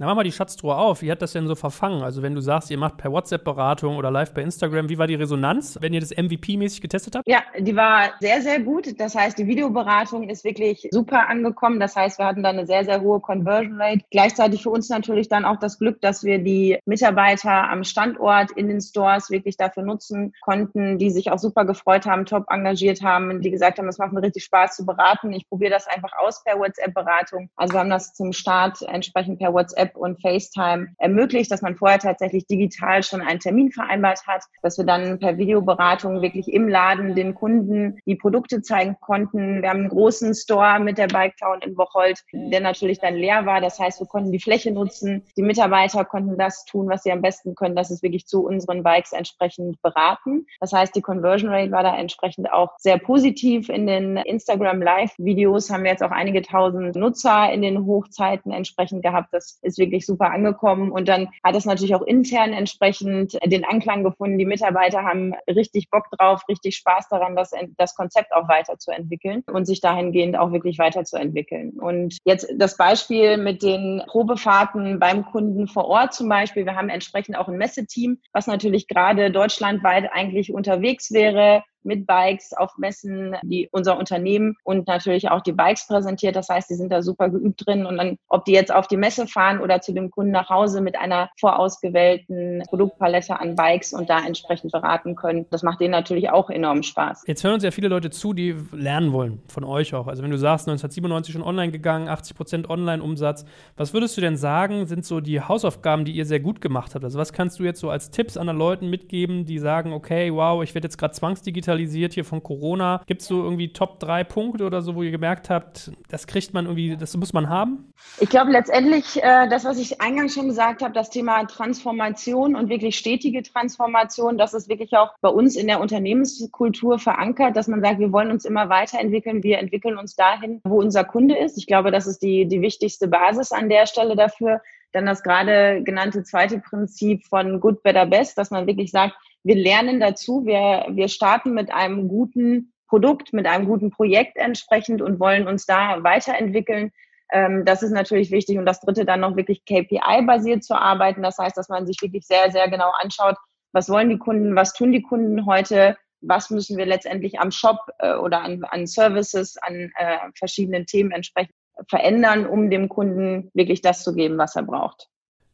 Na, mach mal die Schatztruhe auf. Wie hat das denn so verfangen? Also, wenn du sagst, ihr macht per WhatsApp-Beratung oder live bei Instagram, wie war die Resonanz, wenn ihr das MVP-mäßig getestet habt? Ja, die war sehr, sehr gut. Das heißt, die Videoberatung ist wirklich super angekommen. Das heißt, wir hatten da eine sehr, sehr hohe Conversion Rate. Gleichzeitig für uns natürlich dann auch das Glück, dass wir die Mitarbeiter am Standort in den Stores wirklich dafür nutzen konnten, die sich auch super gefreut haben, top engagiert haben, die gesagt haben, es macht mir richtig Spaß zu beraten. Ich probiere das einfach aus per WhatsApp-Beratung. Also wir haben das zum Start entsprechend per WhatsApp WhatsApp und FaceTime ermöglicht, dass man vorher tatsächlich digital schon einen Termin vereinbart hat, dass wir dann per Videoberatung wirklich im Laden den Kunden die Produkte zeigen konnten. Wir haben einen großen Store mit der Bike Town in Bocholt, der natürlich dann leer war. Das heißt, wir konnten die Fläche nutzen. Die Mitarbeiter konnten das tun, was sie am besten können. Das ist wirklich zu unseren Bikes entsprechend beraten. Das heißt, die Conversion Rate war da entsprechend auch sehr positiv. In den Instagram Live Videos haben wir jetzt auch einige tausend Nutzer in den Hochzeiten entsprechend gehabt. Das ist wirklich super angekommen. Und dann hat es natürlich auch intern entsprechend den Anklang gefunden. Die Mitarbeiter haben richtig Bock drauf, richtig Spaß daran, das, das Konzept auch weiterzuentwickeln und sich dahingehend auch wirklich weiterzuentwickeln. Und jetzt das Beispiel mit den Probefahrten beim Kunden vor Ort zum Beispiel. Wir haben entsprechend auch ein Messeteam, was natürlich gerade deutschlandweit eigentlich unterwegs wäre, mit Bikes auf Messen, die unser Unternehmen und natürlich auch die Bikes präsentiert. Das heißt, die sind da super geübt drin. Und dann, ob die jetzt auf die Messe fahren oder zu dem Kunden nach Hause mit einer vorausgewählten Produktpalette an Bikes und da entsprechend beraten können, das macht denen natürlich auch enorm Spaß. Jetzt hören uns ja viele Leute zu, die lernen wollen, von euch auch. Also wenn du sagst, 1997 schon online gegangen, 80 Prozent Online-Umsatz, was würdest du denn sagen, sind so die Hausaufgaben, die ihr sehr gut gemacht habt? Also was kannst du jetzt so als Tipps an Leuten mitgeben, die sagen, okay, wow, ich werde jetzt gerade zwangsdigital digitalisiert hier von Corona. Gibt es so irgendwie Top 3 Punkte oder so, wo ihr gemerkt habt, das kriegt man irgendwie, das muss man haben? Ich glaube letztendlich, äh, das, was ich eingangs schon gesagt habe, das Thema Transformation und wirklich stetige Transformation, das ist wirklich auch bei uns in der Unternehmenskultur verankert, dass man sagt, wir wollen uns immer weiterentwickeln, wir entwickeln uns dahin, wo unser Kunde ist. Ich glaube, das ist die, die wichtigste Basis an der Stelle dafür. Dann das gerade genannte zweite Prinzip von Good, Better, Best, dass man wirklich sagt, wir lernen dazu, wir, wir starten mit einem guten Produkt, mit einem guten Projekt entsprechend und wollen uns da weiterentwickeln. Ähm, das ist natürlich wichtig. Und das dritte dann noch wirklich KPI-basiert zu arbeiten. Das heißt, dass man sich wirklich sehr, sehr genau anschaut, was wollen die Kunden, was tun die Kunden heute, was müssen wir letztendlich am Shop äh, oder an, an Services, an äh, verschiedenen Themen entsprechend verändern, um dem Kunden wirklich das zu geben, was er braucht.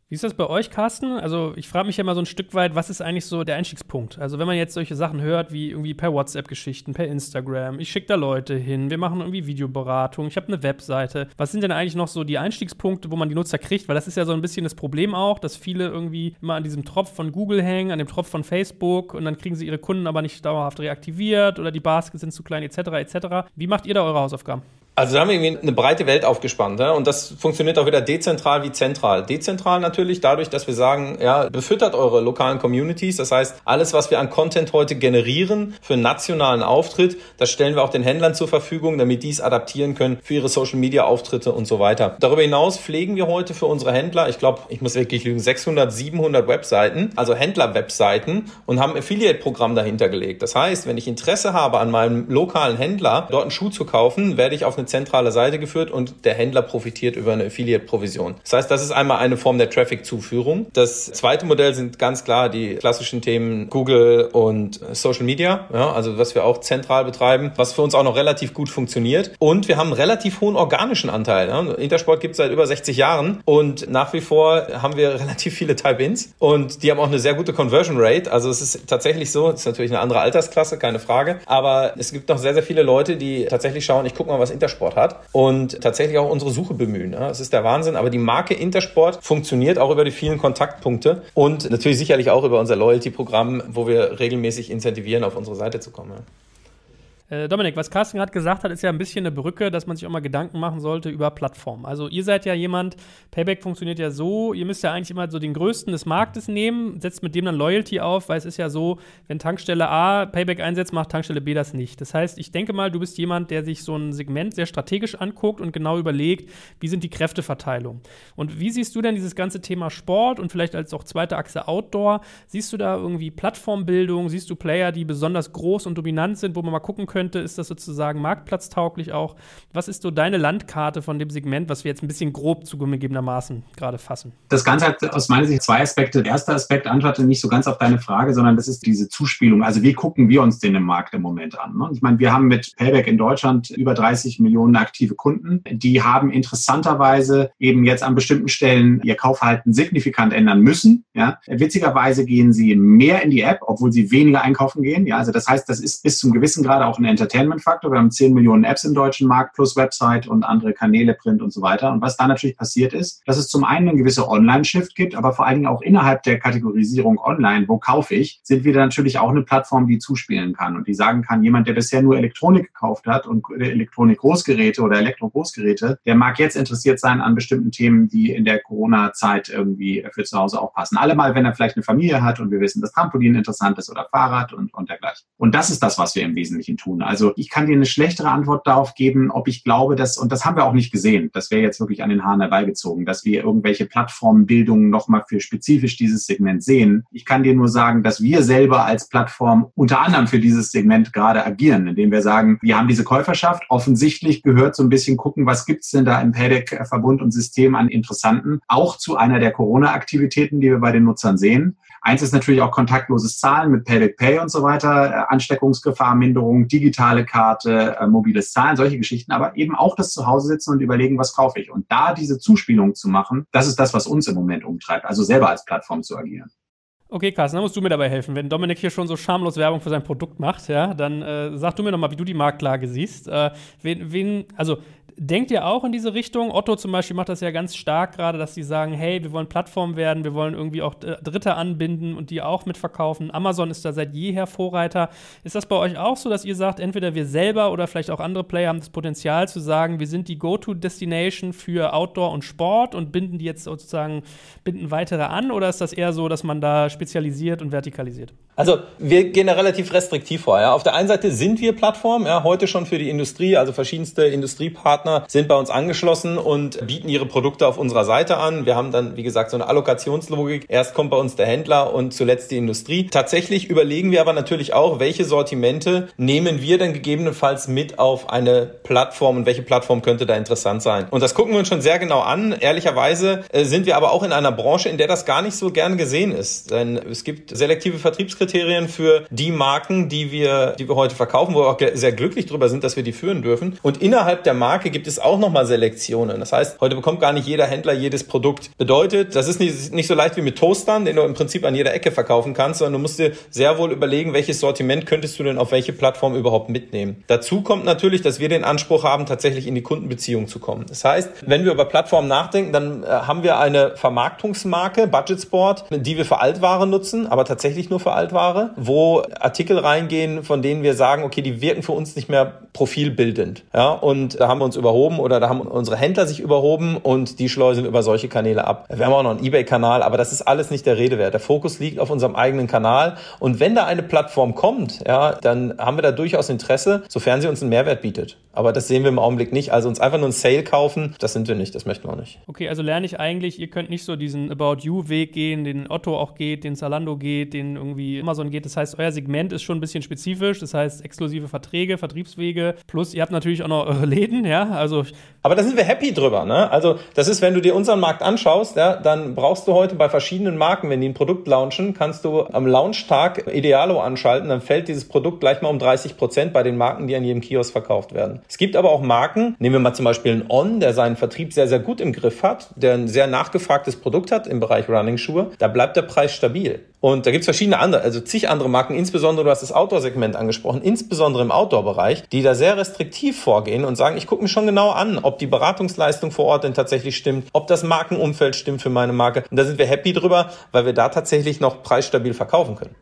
Wie ist das bei euch, Carsten? Also ich frage mich ja mal so ein Stück weit, was ist eigentlich so der Einstiegspunkt? Also wenn man jetzt solche Sachen hört, wie irgendwie per WhatsApp-Geschichten, per Instagram, ich schicke da Leute hin, wir machen irgendwie Videoberatung, ich habe eine Webseite. Was sind denn eigentlich noch so die Einstiegspunkte, wo man die Nutzer kriegt? Weil das ist ja so ein bisschen das Problem auch, dass viele irgendwie immer an diesem Tropf von Google hängen, an dem Tropf von Facebook und dann kriegen sie ihre Kunden aber nicht dauerhaft reaktiviert oder die Baskets sind zu klein etc. etc. Wie macht ihr da eure Hausaufgaben? Also da haben wir irgendwie eine breite Welt aufgespannt ja? und das funktioniert auch wieder dezentral wie zentral. Dezentral natürlich dadurch, dass wir sagen, ja, befüttert eure lokalen Communities. Das heißt, alles, was wir an Content heute generieren für nationalen Auftritt, das stellen wir auch den Händlern zur Verfügung, damit die es adaptieren können für ihre Social-Media-Auftritte und so weiter. Darüber hinaus pflegen wir heute für unsere Händler, ich glaube, ich muss wirklich lügen, 600, 700 Webseiten, also Händler-Webseiten und haben Affiliate-Programm dahinter gelegt. Das heißt, wenn ich Interesse habe, an meinem lokalen Händler dort einen Schuh zu kaufen, werde ich auf eine zentrale Seite geführt und der Händler profitiert über eine Affiliate-Provision. Das heißt, das ist einmal eine Form der Traffic-Zuführung. Das zweite Modell sind ganz klar die klassischen Themen Google und Social Media, ja, also was wir auch zentral betreiben, was für uns auch noch relativ gut funktioniert. Und wir haben einen relativ hohen organischen Anteil. Ja. Intersport gibt es seit über 60 Jahren und nach wie vor haben wir <laughs> relativ viele Type-Ins und die haben auch eine sehr gute Conversion Rate. Also es ist tatsächlich so, es ist natürlich eine andere Altersklasse, keine Frage, aber es gibt noch sehr, sehr viele Leute, die tatsächlich schauen, ich gucke mal, was Intersport Intersport hat und tatsächlich auch unsere Suche bemühen. Ja. Das ist der Wahnsinn. Aber die Marke Intersport funktioniert auch über die vielen Kontaktpunkte und natürlich sicherlich auch über unser Loyalty-Programm, wo wir regelmäßig incentivieren, auf unsere Seite zu kommen. Äh, Dominik, was Carsten gerade gesagt hat, ist ja ein bisschen eine Brücke, dass man sich auch mal Gedanken machen sollte über Plattformen. Also ihr seid ja jemand, Payback funktioniert ja so, ihr müsst ja eigentlich immer so den größten des Marktes nehmen, setzt mit dem dann Loyalty auf, weil es ist ja so, wenn Tankstelle A Payback einsetzt, macht Tankstelle B das nicht. Das heißt, ich denke mal, du bist jemand, der sich so ein Segment sehr strategisch anguckt und genau überlegt, wie sind die Kräfteverteilung. Und wie siehst du denn dieses ganze Thema Sport und vielleicht als auch zweite Achse Outdoor? Siehst du da irgendwie Plattformbildung? Siehst du Player, die besonders groß und dominant sind, wo man mal gucken könnte, könnte? Ist das sozusagen marktplatztauglich auch? Was ist so deine Landkarte von dem Segment, was wir jetzt ein bisschen grob zugegebenermaßen gerade fassen? Das Ganze hat aus meiner Sicht zwei Aspekte. Der erste Aspekt antwortet nicht so ganz auf deine Frage, sondern das ist diese Zuspielung. Also wie gucken wir uns den im Markt im Moment an? Ne? Ich meine, wir haben mit Payback in Deutschland über 30 Millionen aktive Kunden. Die haben interessanterweise eben jetzt an bestimmten Stellen ihr Kaufverhalten signifikant ändern müssen. Ja? Witzigerweise gehen sie mehr in die App, obwohl sie weniger einkaufen gehen. Ja? Also das heißt, das ist bis zum gewissen Grade auch ein Entertainment-Faktor. Wir haben 10 Millionen Apps im deutschen Markt plus Website und andere Kanäle, Print und so weiter. Und was da natürlich passiert ist, dass es zum einen eine gewisse Online-Shift gibt, aber vor allen Dingen auch innerhalb der Kategorisierung online, wo kaufe ich, sind wir natürlich auch eine Plattform, die zuspielen kann und die sagen kann, jemand, der bisher nur Elektronik gekauft hat und Elektronik-Großgeräte oder Elektro-Großgeräte, der mag jetzt interessiert sein an bestimmten Themen, die in der Corona-Zeit irgendwie für zu Hause auch passen. Allemal, wenn er vielleicht eine Familie hat und wir wissen, dass Trampolin interessant ist oder Fahrrad und, und dergleichen. Und das ist das, was wir im Wesentlichen tun. Also ich kann dir eine schlechtere Antwort darauf geben, ob ich glaube, dass, und das haben wir auch nicht gesehen, das wäre jetzt wirklich an den Haaren herbeigezogen, dass wir irgendwelche Plattformbildungen nochmal für spezifisch dieses Segment sehen. Ich kann dir nur sagen, dass wir selber als Plattform unter anderem für dieses Segment gerade agieren, indem wir sagen, wir haben diese Käuferschaft. Offensichtlich gehört so ein bisschen gucken, was gibt's denn da im PADEC-Verbund und System an Interessanten, auch zu einer der Corona-Aktivitäten, die wir bei den Nutzern sehen. Eins ist natürlich auch kontaktloses Zahlen mit Payback Pay und so weiter, äh, Ansteckungsgefahrminderung, digitale Karte, äh, mobiles Zahlen, solche Geschichten, aber eben auch das Zuhause sitzen und überlegen, was kaufe ich. Und da diese Zuspielung zu machen, das ist das, was uns im Moment umtreibt, also selber als Plattform zu agieren. Okay, Carsten, dann musst du mir dabei helfen. Wenn Dominik hier schon so schamlos Werbung für sein Produkt macht, ja, dann äh, sag du mir noch mal, wie du die Marktlage siehst. Äh, wen, wen, also Denkt ihr auch in diese Richtung? Otto zum Beispiel macht das ja ganz stark gerade, dass sie sagen, hey, wir wollen Plattform werden, wir wollen irgendwie auch Dritte anbinden und die auch mitverkaufen. Amazon ist da seit jeher Vorreiter. Ist das bei euch auch so, dass ihr sagt, entweder wir selber oder vielleicht auch andere Player haben das Potenzial zu sagen, wir sind die Go-To-Destination für Outdoor und Sport und binden die jetzt sozusagen, binden weitere an? Oder ist das eher so, dass man da spezialisiert und vertikalisiert? Also wir gehen da relativ restriktiv vor. Ja. Auf der einen Seite sind wir Plattform, ja, heute schon für die Industrie, also verschiedenste Industriepartner Partner sind bei uns angeschlossen und bieten ihre Produkte auf unserer Seite an. Wir haben dann, wie gesagt, so eine Allokationslogik. Erst kommt bei uns der Händler und zuletzt die Industrie. Tatsächlich überlegen wir aber natürlich auch, welche Sortimente nehmen wir dann gegebenenfalls mit auf eine Plattform und welche Plattform könnte da interessant sein. Und das gucken wir uns schon sehr genau an. Ehrlicherweise äh, sind wir aber auch in einer Branche, in der das gar nicht so gern gesehen ist. Denn es gibt selektive Vertriebskriterien für die Marken, die wir, die wir heute verkaufen, wo wir auch sehr glücklich darüber sind, dass wir die führen dürfen. Und innerhalb der Marke gibt es auch nochmal Selektionen. Das heißt, heute bekommt gar nicht jeder Händler jedes Produkt. Bedeutet, das ist nicht, nicht so leicht wie mit Toastern, den du im Prinzip an jeder Ecke verkaufen kannst, sondern du musst dir sehr wohl überlegen, welches Sortiment könntest du denn auf welche Plattform überhaupt mitnehmen. Dazu kommt natürlich, dass wir den Anspruch haben, tatsächlich in die Kundenbeziehung zu kommen. Das heißt, wenn wir über Plattformen nachdenken, dann äh, haben wir eine Vermarktungsmarke, Budgetsport, die wir für Altware nutzen, aber tatsächlich nur für Altware, wo Artikel reingehen, von denen wir sagen, okay, die wirken für uns nicht mehr profilbildend. Ja, und da haben wir uns über überhoben oder da haben unsere Händler sich überhoben und die schleusen über solche Kanäle ab. Wir haben auch noch einen eBay-Kanal, aber das ist alles nicht der Rede wert. Der Fokus liegt auf unserem eigenen Kanal und wenn da eine Plattform kommt, ja, dann haben wir da durchaus Interesse, sofern sie uns einen Mehrwert bietet. Aber das sehen wir im Augenblick nicht. Also uns einfach nur ein Sale kaufen, das sind wir nicht, das möchten wir auch nicht. Okay, also lerne ich eigentlich, ihr könnt nicht so diesen About You-Weg gehen, den Otto auch geht, den Zalando geht, den irgendwie Amazon geht. Das heißt, euer Segment ist schon ein bisschen spezifisch. Das heißt, exklusive Verträge, Vertriebswege, plus ihr habt natürlich auch noch eure Läden, ja. Also aber da sind wir happy drüber. Ne? Also das ist, wenn du dir unseren Markt anschaust, ja, dann brauchst du heute bei verschiedenen Marken, wenn die ein Produkt launchen, kannst du am Launchtag Idealo anschalten, dann fällt dieses Produkt gleich mal um 30 Prozent bei den Marken, die an jedem Kiosk verkauft werden. Es gibt aber auch Marken, nehmen wir mal zum Beispiel einen On, der seinen Vertrieb sehr, sehr gut im Griff hat, der ein sehr nachgefragtes Produkt hat im Bereich Running-Schuhe, da bleibt der Preis stabil. Und da gibt es verschiedene andere, also zig andere Marken, insbesondere du hast das Outdoor-Segment angesprochen, insbesondere im Outdoor-Bereich, die da sehr restriktiv vorgehen und sagen, ich gucke mir schon genau an, ob die Beratungsleistung vor Ort denn tatsächlich stimmt, ob das Markenumfeld stimmt für meine Marke. Und da sind wir happy drüber, weil wir da tatsächlich noch preisstabil verkaufen können.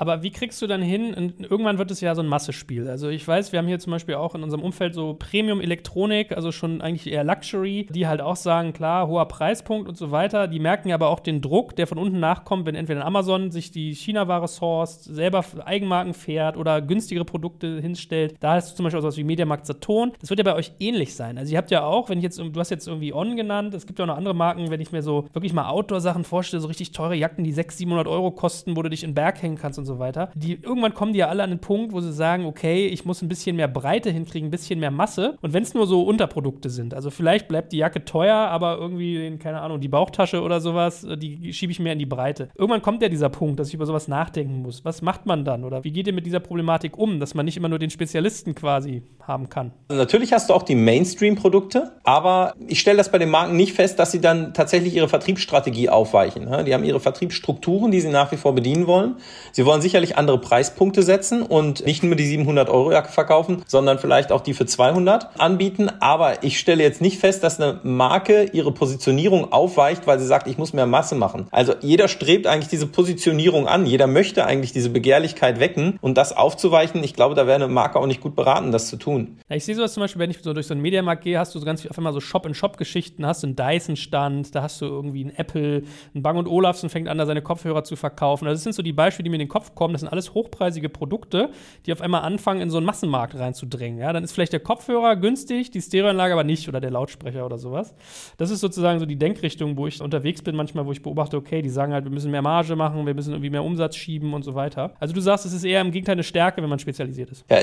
Aber wie kriegst du dann hin? Irgendwann wird es ja so ein Massespiel. Also ich weiß, wir haben hier zum Beispiel auch in unserem Umfeld so Premium-Elektronik, also schon eigentlich eher Luxury, die halt auch sagen, klar, hoher Preispunkt und so weiter. Die merken aber auch den Druck, der von unten nachkommt, wenn entweder Amazon sich die China-Ware sourced, selber Eigenmarken fährt oder günstigere Produkte hinstellt. Da hast du zum Beispiel auch sowas wie Mediamarkt Saturn. Das wird ja bei euch ähnlich sein. Also ihr habt ja auch, wenn ich jetzt, du hast jetzt irgendwie On genannt, es gibt ja auch noch andere Marken, wenn ich mir so wirklich mal Outdoor-Sachen vorstelle, so richtig teure Jacken, die 600, 700 Euro kosten, wo du dich in den Berg hängen kannst und so so weiter. Die, irgendwann kommen die ja alle an den Punkt, wo sie sagen, okay, ich muss ein bisschen mehr Breite hinkriegen, ein bisschen mehr Masse. Und wenn es nur so Unterprodukte sind, also vielleicht bleibt die Jacke teuer, aber irgendwie, keine Ahnung, die Bauchtasche oder sowas, äh, die schiebe ich mehr in die Breite. Irgendwann kommt ja dieser Punkt, dass ich über sowas nachdenken muss. Was macht man dann? Oder wie geht ihr mit dieser Problematik um, dass man nicht immer nur den Spezialisten quasi haben kann? Also natürlich hast du auch die Mainstream-Produkte, aber ich stelle das bei den Marken nicht fest, dass sie dann tatsächlich ihre Vertriebsstrategie aufweichen. Die haben ihre Vertriebsstrukturen, die sie nach wie vor bedienen wollen. Sie wollen sicherlich andere Preispunkte setzen und nicht nur die 700 Euro Jacke verkaufen, sondern vielleicht auch die für 200 anbieten. Aber ich stelle jetzt nicht fest, dass eine Marke ihre Positionierung aufweicht, weil sie sagt, ich muss mehr Masse machen. Also jeder strebt eigentlich diese Positionierung an. Jeder möchte eigentlich diese Begehrlichkeit wecken und das aufzuweichen. Ich glaube, da wäre eine Marke auch nicht gut beraten, das zu tun. Ja, ich sehe sowas zum Beispiel, wenn ich so durch so einen Mediamarkt gehe, hast du so ganz auf einmal so Shop-in-Shop-Geschichten, hast du einen Dyson-Stand, da hast du irgendwie einen Apple, ein Bang Olufsen fängt an, da seine Kopfhörer zu verkaufen. Also das sind so die Beispiele, die mir in den Kopf kommen. Das sind alles hochpreisige Produkte, die auf einmal anfangen, in so einen Massenmarkt reinzudrängen. Ja, dann ist vielleicht der Kopfhörer günstig, die Stereoanlage aber nicht oder der Lautsprecher oder sowas. Das ist sozusagen so die Denkrichtung, wo ich unterwegs bin, manchmal, wo ich beobachte, okay, die sagen halt, wir müssen mehr Marge machen, wir müssen irgendwie mehr Umsatz schieben und so weiter. Also du sagst, es ist eher im Gegenteil eine Stärke, wenn man spezialisiert ist. Ja,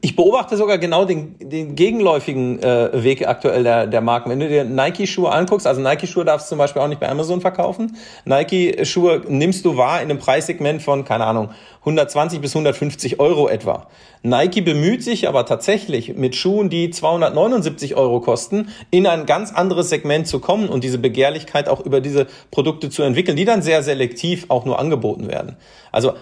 ich beobachte sogar genau den, den gegenläufigen äh, Weg aktuell der, der Marken. Wenn du dir Nike-Schuhe anguckst, also Nike-Schuhe darfst du zum Beispiel auch nicht bei Amazon verkaufen. Nike-Schuhe nimmst du wahr in einem Preissegment von, keine Ahnung, 120 bis 150 Euro etwa. Nike bemüht sich aber tatsächlich mit Schuhen, die 279 Euro kosten, in ein ganz anderes Segment zu kommen und diese Begehrlichkeit auch über diese Produkte zu entwickeln, die dann sehr selektiv auch nur angeboten werden. Also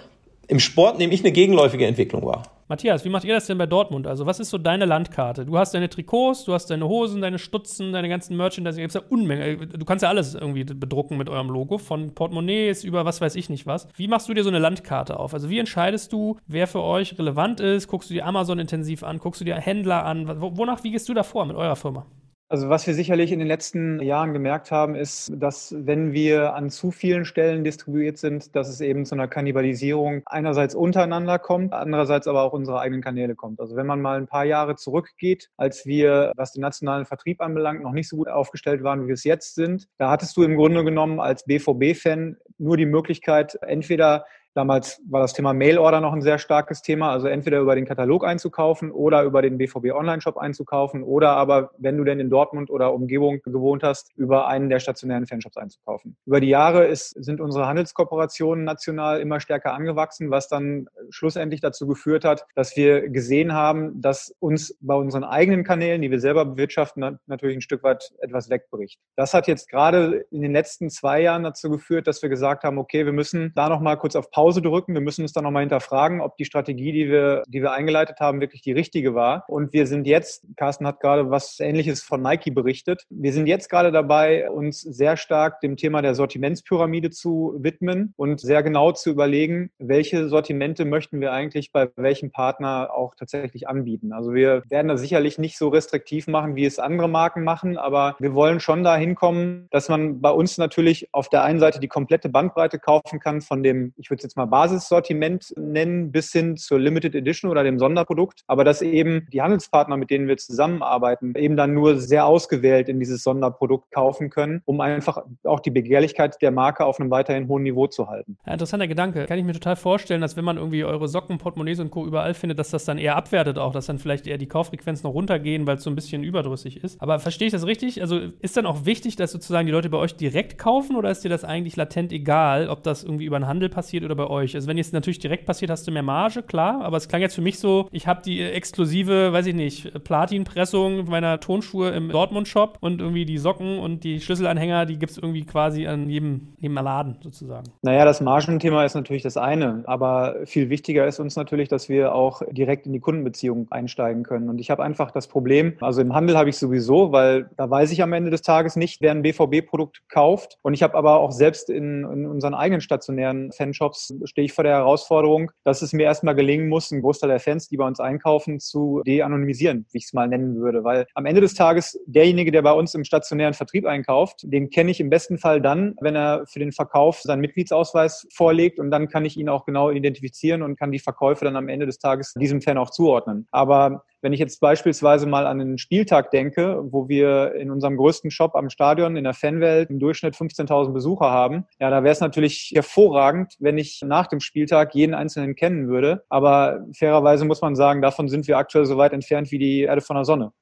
im Sport nehme ich eine gegenläufige Entwicklung wahr. Matthias, wie macht ihr das denn bei Dortmund? Also, was ist so deine Landkarte? Du hast deine Trikots, du hast deine Hosen, deine Stutzen, deine ganzen Merchandise. Gibt ja Unmenge. Du kannst ja alles irgendwie bedrucken mit eurem Logo, von Portemonnaies über was weiß ich nicht was. Wie machst du dir so eine Landkarte auf? Also, wie entscheidest du, wer für euch relevant ist? Guckst du dir Amazon intensiv an? Guckst du dir Händler an? Wonach, wie gehst du da vor mit eurer Firma? Also was wir sicherlich in den letzten Jahren gemerkt haben, ist, dass wenn wir an zu vielen Stellen distribuiert sind, dass es eben zu einer Kannibalisierung einerseits untereinander kommt, andererseits aber auch unsere eigenen Kanäle kommt. Also wenn man mal ein paar Jahre zurückgeht, als wir, was den nationalen Vertrieb anbelangt, noch nicht so gut aufgestellt waren, wie wir es jetzt sind, da hattest du im Grunde genommen als BVB-Fan nur die Möglichkeit, entweder Damals war das Thema Mailorder noch ein sehr starkes Thema, also entweder über den Katalog einzukaufen oder über den BVB Online-Shop einzukaufen oder aber, wenn du denn in Dortmund oder Umgebung gewohnt hast, über einen der stationären Fanshops einzukaufen. Über die Jahre ist, sind unsere Handelskooperationen national immer stärker angewachsen, was dann schlussendlich dazu geführt hat, dass wir gesehen haben, dass uns bei unseren eigenen Kanälen, die wir selber bewirtschaften, natürlich ein Stück weit etwas wegbricht. Das hat jetzt gerade in den letzten zwei Jahren dazu geführt, dass wir gesagt haben, okay, wir müssen da noch mal kurz auf Pause Pause drücken. Wir müssen uns dann nochmal hinterfragen, ob die Strategie, die wir, die wir eingeleitet haben, wirklich die richtige war. Und wir sind jetzt, Carsten hat gerade was Ähnliches von Nike berichtet, wir sind jetzt gerade dabei, uns sehr stark dem Thema der Sortimentspyramide zu widmen und sehr genau zu überlegen, welche Sortimente möchten wir eigentlich bei welchem Partner auch tatsächlich anbieten. Also wir werden das sicherlich nicht so restriktiv machen, wie es andere Marken machen, aber wir wollen schon dahin kommen, dass man bei uns natürlich auf der einen Seite die komplette Bandbreite kaufen kann von dem, ich würde es jetzt mal Basissortiment nennen, bis hin zur Limited Edition oder dem Sonderprodukt. Aber dass eben die Handelspartner, mit denen wir zusammenarbeiten, eben dann nur sehr ausgewählt in dieses Sonderprodukt kaufen können, um einfach auch die Begehrlichkeit der Marke auf einem weiterhin hohen Niveau zu halten. Ja, interessanter Gedanke. Kann ich mir total vorstellen, dass wenn man irgendwie eure Socken, Portemonnaies und Co. überall findet, dass das dann eher abwertet auch, dass dann vielleicht eher die Kauffrequenzen noch runtergehen, weil es so ein bisschen überdrüssig ist. Aber verstehe ich das richtig? Also ist dann auch wichtig, dass sozusagen die Leute bei euch direkt kaufen oder ist dir das eigentlich latent egal, ob das irgendwie über den Handel passiert oder bei euch? Also wenn jetzt natürlich direkt passiert, hast du mehr Marge, klar, aber es klang jetzt für mich so, ich habe die exklusive, weiß ich nicht, Platinpressung meiner Tonschuhe im Dortmund-Shop und irgendwie die Socken und die Schlüsselanhänger, die gibt es irgendwie quasi an jedem, jedem Laden sozusagen. Naja, das Margenthema ist natürlich das eine, aber viel wichtiger ist uns natürlich, dass wir auch direkt in die Kundenbeziehung einsteigen können. Und ich habe einfach das Problem, also im Handel habe ich sowieso, weil da weiß ich am Ende des Tages nicht, wer ein BVB-Produkt kauft. Und ich habe aber auch selbst in, in unseren eigenen stationären Fanshops stehe ich vor der Herausforderung, dass es mir erstmal gelingen muss, einen Großteil der Fans, die bei uns einkaufen, zu de-anonymisieren, wie ich es mal nennen würde. Weil am Ende des Tages derjenige, der bei uns im stationären Vertrieb einkauft, den kenne ich im besten Fall dann, wenn er für den Verkauf seinen Mitgliedsausweis vorlegt und dann kann ich ihn auch genau identifizieren und kann die Verkäufe dann am Ende des Tages diesem Fan auch zuordnen. Aber Wenn ich jetzt beispielsweise mal an den Spieltag denke, wo wir in unserem größten Shop am Stadion in der Fanwelt im Durchschnitt 15.000 Besucher haben, ja, da wäre es natürlich hervorragend, wenn ich nach dem Spieltag jeden einzelnen kennen würde. Aber fairerweise muss man sagen, davon sind wir aktuell so weit entfernt wie die Erde von der Sonne.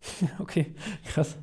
<laughs> Okay, krass.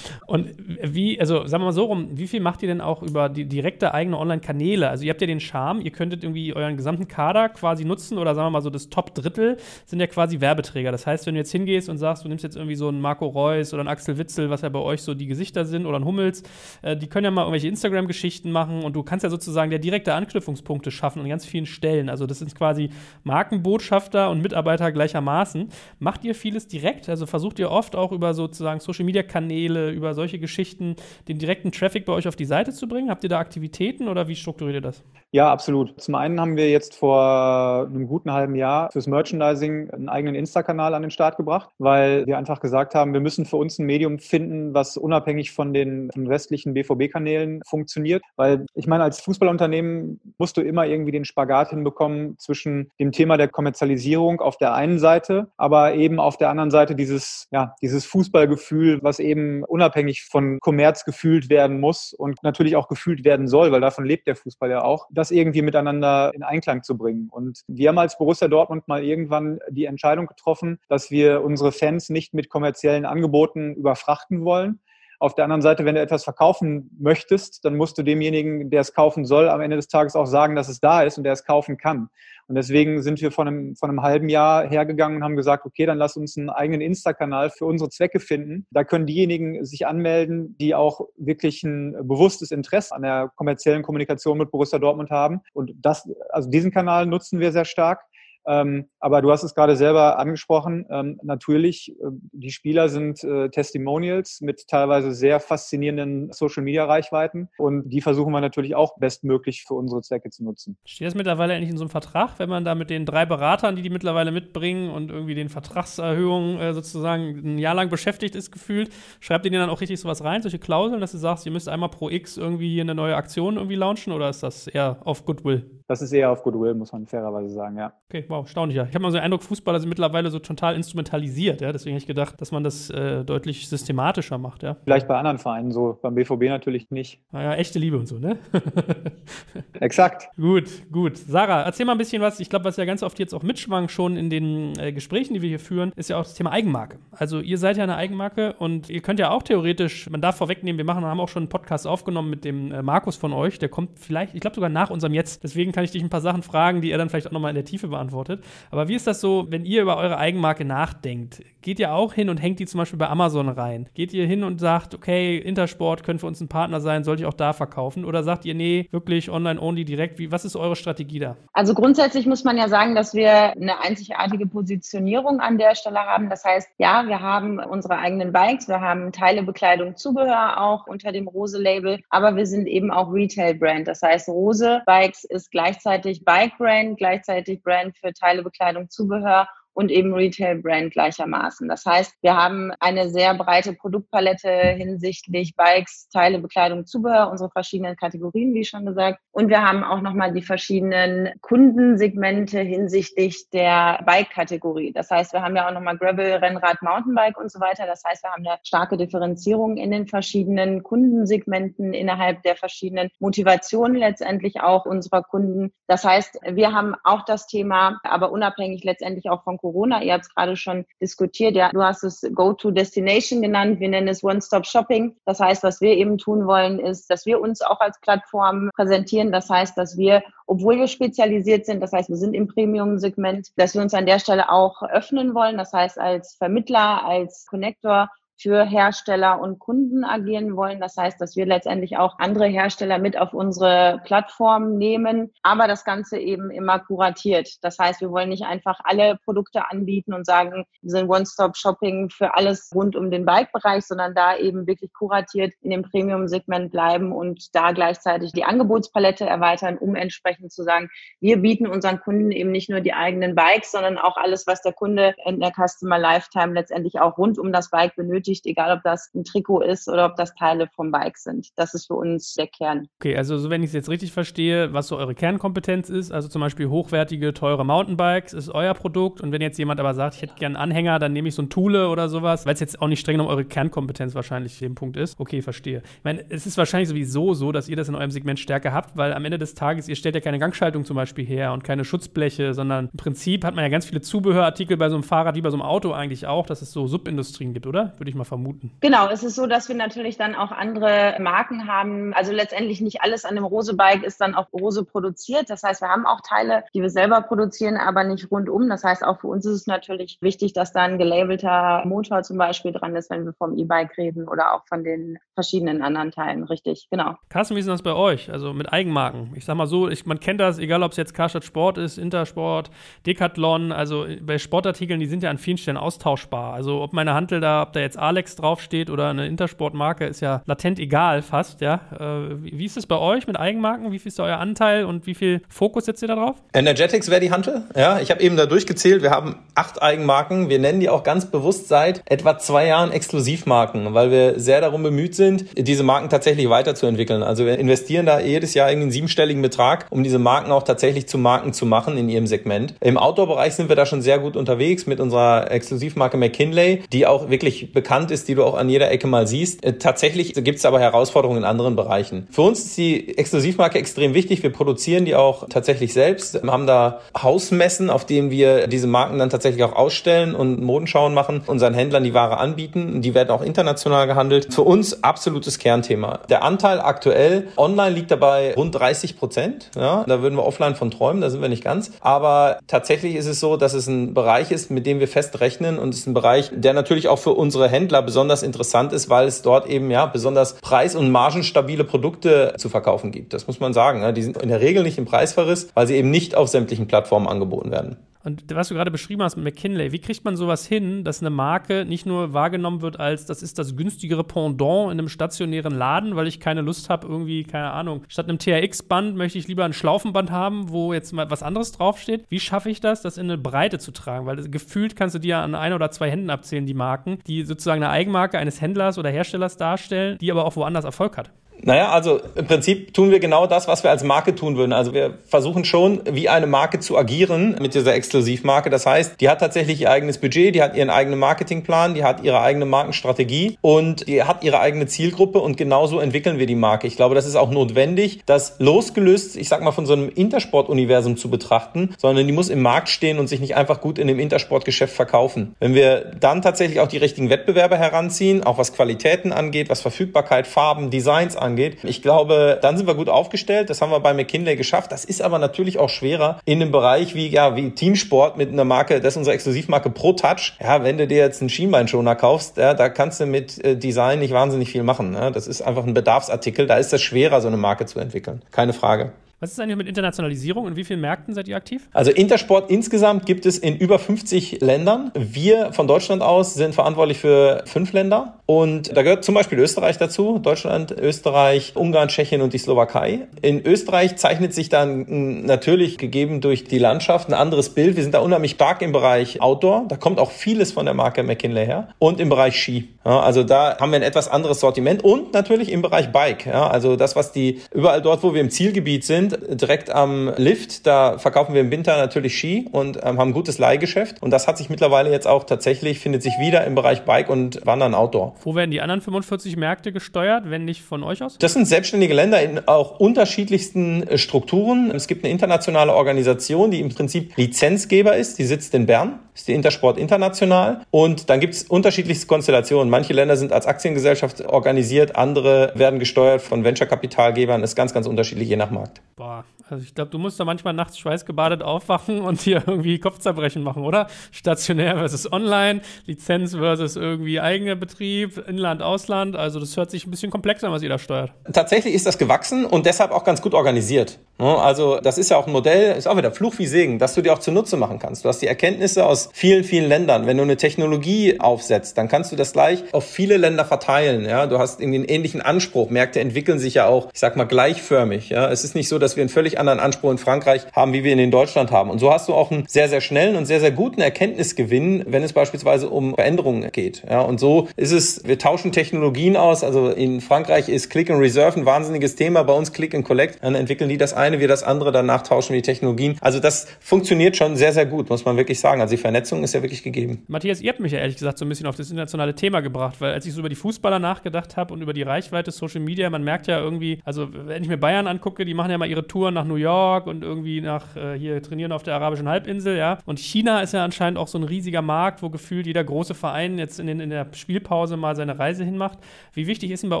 Und wie, also sagen wir mal so rum, wie viel macht ihr denn auch über die direkte eigene Online-Kanäle? Also ihr habt ja den Charme, ihr könntet irgendwie euren gesamten Kader quasi nutzen oder sagen wir mal so das Top-Drittel sind ja quasi Werbeträger. Das heißt, wenn du jetzt hingehst und sagst, du nimmst jetzt irgendwie so einen Marco Reus oder einen Axel Witzel, was ja bei euch so die Gesichter sind oder einen Hummels, äh, die können ja mal irgendwelche Instagram-Geschichten machen und du kannst ja sozusagen der direkte Anknüpfungspunkte schaffen an ganz vielen Stellen. Also das sind quasi Markenbotschafter und Mitarbeiter gleichermaßen. Macht ihr vieles direkt? Also versucht ihr oft auch über sozusagen Social Media Kanäle, über solche Geschichten den direkten Traffic bei euch auf die Seite zu bringen? Habt ihr da Aktivitäten oder wie strukturiert ihr das? Ja, absolut. Zum einen haben wir jetzt vor einem guten halben Jahr fürs Merchandising einen eigenen Insta-Kanal an den Start gebracht, weil wir einfach gesagt haben, wir müssen für uns ein Medium finden, was unabhängig von den, restlichen BVB-Kanälen funktioniert. Weil ich meine, als Fußballunternehmen musst du immer irgendwie den Spagat hinbekommen zwischen dem Thema der Kommerzialisierung auf der einen Seite, aber eben auf der anderen Seite dieses, ja, dieses Fußballgefühl, was eben unabhängig von Kommerz gefühlt werden muss und natürlich auch gefühlt werden soll, weil davon lebt der Fußball ja auch das irgendwie miteinander in Einklang zu bringen. Und wir haben als Borussia Dortmund mal irgendwann die Entscheidung getroffen, dass wir unsere Fans nicht mit kommerziellen Angeboten überfrachten wollen. Auf der anderen Seite, wenn du etwas verkaufen möchtest, dann musst du demjenigen, der es kaufen soll, am Ende des Tages auch sagen, dass es da ist und der es kaufen kann. Und deswegen sind wir von einem, von einem halben Jahr hergegangen und haben gesagt, okay, dann lass uns einen eigenen Insta-Kanal für unsere Zwecke finden. Da können diejenigen sich anmelden, die auch wirklich ein bewusstes Interesse an der kommerziellen Kommunikation mit Borussia Dortmund haben. Und das, also diesen Kanal nutzen wir sehr stark. Ähm, aber du hast es gerade selber angesprochen. Ähm, natürlich, äh, die Spieler sind äh, Testimonials mit teilweise sehr faszinierenden Social-Media-Reichweiten und die versuchen wir natürlich auch bestmöglich für unsere Zwecke zu nutzen. Steht das mittlerweile eigentlich in so einem Vertrag, wenn man da mit den drei Beratern, die die mittlerweile mitbringen und irgendwie den Vertragserhöhungen äh, sozusagen ein Jahr lang beschäftigt ist, gefühlt, schreibt ihr dann auch richtig sowas rein, solche Klauseln, dass du sagst, ihr müsst einmal pro X irgendwie hier eine neue Aktion irgendwie launchen oder ist das eher auf Goodwill? Das ist eher auf Goodwill, muss man fairerweise sagen, ja. Okay, wow, erstaunlicher. Ich habe mal so den Eindruck, Fußballer sind mittlerweile so total instrumentalisiert, ja. Deswegen habe ich gedacht, dass man das äh, deutlich systematischer macht, ja. Vielleicht bei anderen Vereinen so, beim BVB natürlich nicht. Naja, echte Liebe und so, ne? <laughs> Exakt. Gut, gut. Sarah, erzähl mal ein bisschen was. Ich glaube, was ja ganz oft jetzt auch mitschwang schon in den äh, Gesprächen, die wir hier führen, ist ja auch das Thema Eigenmarke. Also ihr seid ja eine Eigenmarke und ihr könnt ja auch theoretisch, man darf vorwegnehmen, wir machen, haben auch schon einen Podcast aufgenommen mit dem äh, Markus von euch, der kommt vielleicht, ich glaube sogar nach unserem Jetzt. Deswegen kann kann ich dich ein paar Sachen fragen, die er dann vielleicht auch nochmal in der Tiefe beantwortet. Aber wie ist das so, wenn ihr über eure Eigenmarke nachdenkt? Geht ihr auch hin und hängt die zum Beispiel bei Amazon rein? Geht ihr hin und sagt, okay, Intersport könnte für uns ein Partner sein, sollte ich auch da verkaufen? Oder sagt ihr, nee, wirklich online-only direkt? Wie, was ist eure Strategie da? Also grundsätzlich muss man ja sagen, dass wir eine einzigartige Positionierung an der Stelle haben. Das heißt, ja, wir haben unsere eigenen Bikes, wir haben Teile, Bekleidung, Zubehör auch unter dem Rose-Label, aber wir sind eben auch Retail-Brand. Das heißt, Rose Bikes ist gleich gleichzeitig Bike Brand, gleichzeitig Brand für Teile, Bekleidung, Zubehör und eben Retail-Brand gleichermaßen. Das heißt, wir haben eine sehr breite Produktpalette hinsichtlich Bikes, Teile, Bekleidung, Zubehör, unsere verschiedenen Kategorien, wie schon gesagt. Und wir haben auch nochmal die verschiedenen Kundensegmente hinsichtlich der Bike-Kategorie. Das heißt, wir haben ja auch nochmal Gravel, Rennrad, Mountainbike und so weiter. Das heißt, wir haben eine starke Differenzierung in den verschiedenen Kundensegmenten innerhalb der verschiedenen Motivationen letztendlich auch unserer Kunden. Das heißt, wir haben auch das Thema, aber unabhängig letztendlich auch von Corona. Ihr habt es gerade schon diskutiert. Ja, du hast es Go-to-Destination genannt. Wir nennen es One-Stop-Shopping. Das heißt, was wir eben tun wollen, ist, dass wir uns auch als Plattform präsentieren. Das heißt, dass wir, obwohl wir spezialisiert sind, das heißt, wir sind im Premium-Segment, dass wir uns an der Stelle auch öffnen wollen. Das heißt, als Vermittler, als Connector für Hersteller und Kunden agieren wollen. Das heißt, dass wir letztendlich auch andere Hersteller mit auf unsere Plattform nehmen, aber das Ganze eben immer kuratiert. Das heißt, wir wollen nicht einfach alle Produkte anbieten und sagen, wir sind One-Stop-Shopping für alles rund um den Bike-Bereich, sondern da eben wirklich kuratiert in dem Premium-Segment bleiben und da gleichzeitig die Angebotspalette erweitern, um entsprechend zu sagen, wir bieten unseren Kunden eben nicht nur die eigenen Bikes, sondern auch alles, was der Kunde in der Customer Lifetime letztendlich auch rund um das Bike benötigt benötigt, egal ob das ein Trikot ist oder ob das Teile vom Bike sind. Das ist für uns der Kern. Okay, also so wenn ich es jetzt richtig verstehe, was so eure Kernkompetenz ist, also zum Beispiel hochwertige, teure Mountainbikes ist euer Produkt und wenn jetzt jemand aber sagt, ich hätte gerne einen Anhänger, dann nehme ich so ein Thule oder sowas, weil es jetzt auch nicht streng um eure Kernkompetenz wahrscheinlich dem Punkt ist. Okay, verstehe. Ich meine, es ist wahrscheinlich sowieso so, dass ihr das in eurem Segment stärker habt, weil am Ende des Tages, ihr stellt ja keine Gangschaltung zum Beispiel her und keine Schutzbleche, sondern im Prinzip hat man ja ganz viele Zubehörartikel bei so einem Fahrrad wie bei so einem Auto eigentlich auch, dass es so Subindustrien gibt, oder? Würde ich mal vermuten. Genau, es ist so, dass wir natürlich dann auch andere Marken haben. Also letztendlich nicht alles an dem Rose-Bike ist dann auch Rose produziert. Das heißt, wir haben auch Teile, die wir selber produzieren, aber nicht rundum. Das heißt, auch für uns ist es natürlich wichtig, dass da ein gelabelter Motor zum Beispiel dran ist, wenn wir vom E-Bike reden oder auch von den verschiedenen anderen Teilen. Richtig, genau. Carsten, wie ist das bei euch? Also mit Eigenmarken? Ich sag mal so, ich, man kennt das, egal ob es jetzt Karstadt Sport ist, Intersport, Decathlon, also bei Sportartikeln, die sind ja an vielen Stellen austauschbar. Also ob meine Hantel da, ob da jetzt Alex draufsteht oder eine Intersport-Marke, ist ja latent egal fast, ja. Äh, wie ist es bei euch mit Eigenmarken? Wie viel ist euer Anteil und wie viel Fokus setzt ihr da drauf? Energetics wäre die Hantel, ja. Ich habe eben da durchgezählt, wir haben acht Eigenmarken. Wir nennen die auch ganz bewusst seit etwa zwei Jahren Exklusivmarken, weil wir sehr darum bemüht sind, diese Marken tatsächlich weiterzuentwickeln. Also wir investieren da jedes Jahr irgendwie einen siebenstelligen Betrag, um diese Marken auch tatsächlich zu Marken zu machen in ihrem Segment. Im Outdoor-Bereich sind wir da schon sehr gut unterwegs mit unserer Exklusivmarke McKinley, die auch wirklich bekannt ist, die du auch an jeder Ecke mal siehst. Äh, tatsächlich gibt es aber Herausforderungen in anderen Bereichen. Für uns ist die Exklusivmarke extrem wichtig. Wir produzieren die auch tatsächlich selbst, wir haben da Hausmessen, auf denen wir diese Marken dann tatsächlich auch ausstellen und Modenschauen machen, unseren Händlern die Ware anbieten. Die werden auch international gehandelt. Für uns absolutes Kernthema. Der Anteil aktuell online liegt dabei rund 30 Prozent. Ja, da würden wir offline von träumen, da sind wir nicht ganz. Aber tatsächlich ist es so, dass es ein Bereich ist, mit dem wir fest rechnen und es ist ein Bereich, der natürlich auch für unsere Händler besonders interessant ist, weil es dort eben ja besonders preis- und margenstabile Produkte zu verkaufen gibt. Das muss man sagen. Die sind in der Regel nicht im Preisverriss, weil sie eben nicht auf sämtlichen Plattformen angeboten werden. Und was du gerade beschrieben hast mit McKinley, wie kriegt man sowas hin, dass eine Marke nicht nur wahrgenommen wird als, das ist das günstigere Pendant in einem stationären Laden, weil ich keine Lust habe, irgendwie, keine Ahnung, statt einem TRX-Band möchte ich lieber ein Schlaufenband haben, wo jetzt mal was anderes draufsteht. Wie schaffe ich das, das in eine Breite zu tragen? Weil gefühlt kannst du dir an ein oder zwei Händen abzählen, die Marken, die sozusagen eine Eigenmarke eines Händlers oder Herstellers darstellen, die aber auch woanders Erfolg hat. Naja, also im Prinzip tun wir genau das, was wir als Marke tun würden. Also wir versuchen schon, wie eine Marke zu agieren mit dieser Exklusivmarke. Das heißt, die hat tatsächlich ihr eigenes Budget, die hat ihren eigenen Marketingplan, die hat ihre eigene Markenstrategie und die hat ihre eigene Zielgruppe und genauso entwickeln wir die Marke. Ich glaube, das ist auch notwendig, das losgelöst, ich sag mal, von so einem Intersport-Universum zu betrachten, sondern die muss im Markt stehen und sich nicht einfach gut in dem Intersportgeschäft verkaufen. Wenn wir dann tatsächlich auch die richtigen Wettbewerber heranziehen, auch was Qualitäten angeht, was Verfügbarkeit, Farben, Designs angeht, angeht. Ich glaube, dann sind wir gut aufgestellt. Das haben wir bei McKinley geschafft. Das ist aber natürlich auch schwerer in einem Bereich wie, ja, wie Teamsport mit einer Marke, das ist unsere Exklusivmarke Pro Touch. Ja, wenn du dir jetzt einen Schienbeinschoner kaufst, ja, da kannst du mit äh, Design nicht wahnsinnig viel machen. Ja. Das ist einfach ein Bedarfsartikel. Da ist es schwerer, so eine Marke zu entwickeln. Keine Frage. Was ist eigentlich mit Internationalisierung? In wie vielen Märkten seid ihr aktiv? Also Intersport insgesamt gibt es in über 50 Ländern. Wir von Deutschland aus sind verantwortlich für fünf Länder. Und da gehört zum Beispiel Österreich dazu. Deutschland, Österreich, Ungarn, Tschechien und die Slowakei. In Österreich zeichnet sich dann natürlich gegeben durch die Landschaft ein anderes Bild. Wir sind da unheimlich stark im Bereich Outdoor. Da kommt auch vieles von der Marke McKinley her. Und im Bereich Ski. Also da haben wir ein etwas anderes Sortiment. Und natürlich im Bereich Bike. Ja, also das, was die überall dort, wo wir im Zielgebiet sind, sind direkt am Lift. Da verkaufen wir im Winter natürlich Ski und ähm, haben ein gutes Leihgeschäft. Und das hat sich mittlerweile jetzt auch tatsächlich, findet sich wieder im Bereich Bike und Wandern Outdoor. Wo werden die anderen 45 Märkte gesteuert, wenn nicht von euch aus? Das sind selbstständige Länder in auch unterschiedlichsten äh, Strukturen. Es gibt eine internationale Organisation, die im Prinzip Lizenzgeber ist. Die sitzt in Bern, ist die Intersport International. Und dann gibt es unterschiedlichste Konstellationen. Manche Länder sind als Aktiengesellschaft organisiert, andere werden gesteuert von Venture-Kapitalgebern. Das ist ganz, ganz unterschiedlich je nach Markt. Boah, also ich glaube, du musst da manchmal nachts schweißgebadet aufwachen <laughs> und hier irgendwie Kopfzerbrechen machen, oder? Stationär versus online, Lizenz versus irgendwie eigener Betrieb, Inland, Ausland. Also das hört sich ein bisschen komplexer an, was ihr da steuert. Tatsächlich ist das gewachsen und deshalb auch ganz gut organisiert. Ne? Also das ist ja auch ein Modell, ist auch wieder Fluch wie Segen, dass du dir auch zunutze machen kannst. Du hast die Erkenntnisse aus vielen, vielen Ländern. Wenn du eine Technologie aufsetzt, dann kannst du das gleich auf viele Länder verteilen. Ja, du hast irgendwie einen ähnlichen Anspruch. Märkte entwickeln sich ja auch, ich sag mal, gleichförmig. Ja, es ist nicht so, dass wir einen völlig anderen Anspruch in Frankreich haben, wie wir ihn in Deutschland haben. Und so hast du auch einen sehr, sehr schnellen und sehr, sehr guten Erkenntnisgewinn, wenn es beispielsweise um Veränderungen geht. Ja, und so ist es, wir tauschen Technologien aus. Also in Frankreich ist Click and Reserve ein wahnsinniges Thema. Bei uns Click and Collect. Dann entwickeln die das ein eine, wir das andere, danach tauschen die Technologien. Also das funktioniert schon sehr, sehr gut, muss man wirklich sagen. Also die Vernetzung ist ja wirklich gegeben. Matthias, ihr habt mich ja ehrlich gesagt so ein bisschen auf das internationale Thema gebracht, weil als ich so über die Fußballer nachgedacht habe und über die Reichweite Social Media, man merkt ja irgendwie, also wenn ich mir Bayern angucke, die machen ja mal ihre Touren nach New York und irgendwie nach äh, hier trainieren auf der arabischen Halbinsel, ja. Und China ist ja anscheinend auch so ein riesiger Markt, wo gefühlt jeder große Verein jetzt in, den, in der Spielpause mal seine Reise hinmacht. Wie wichtig ist denn bei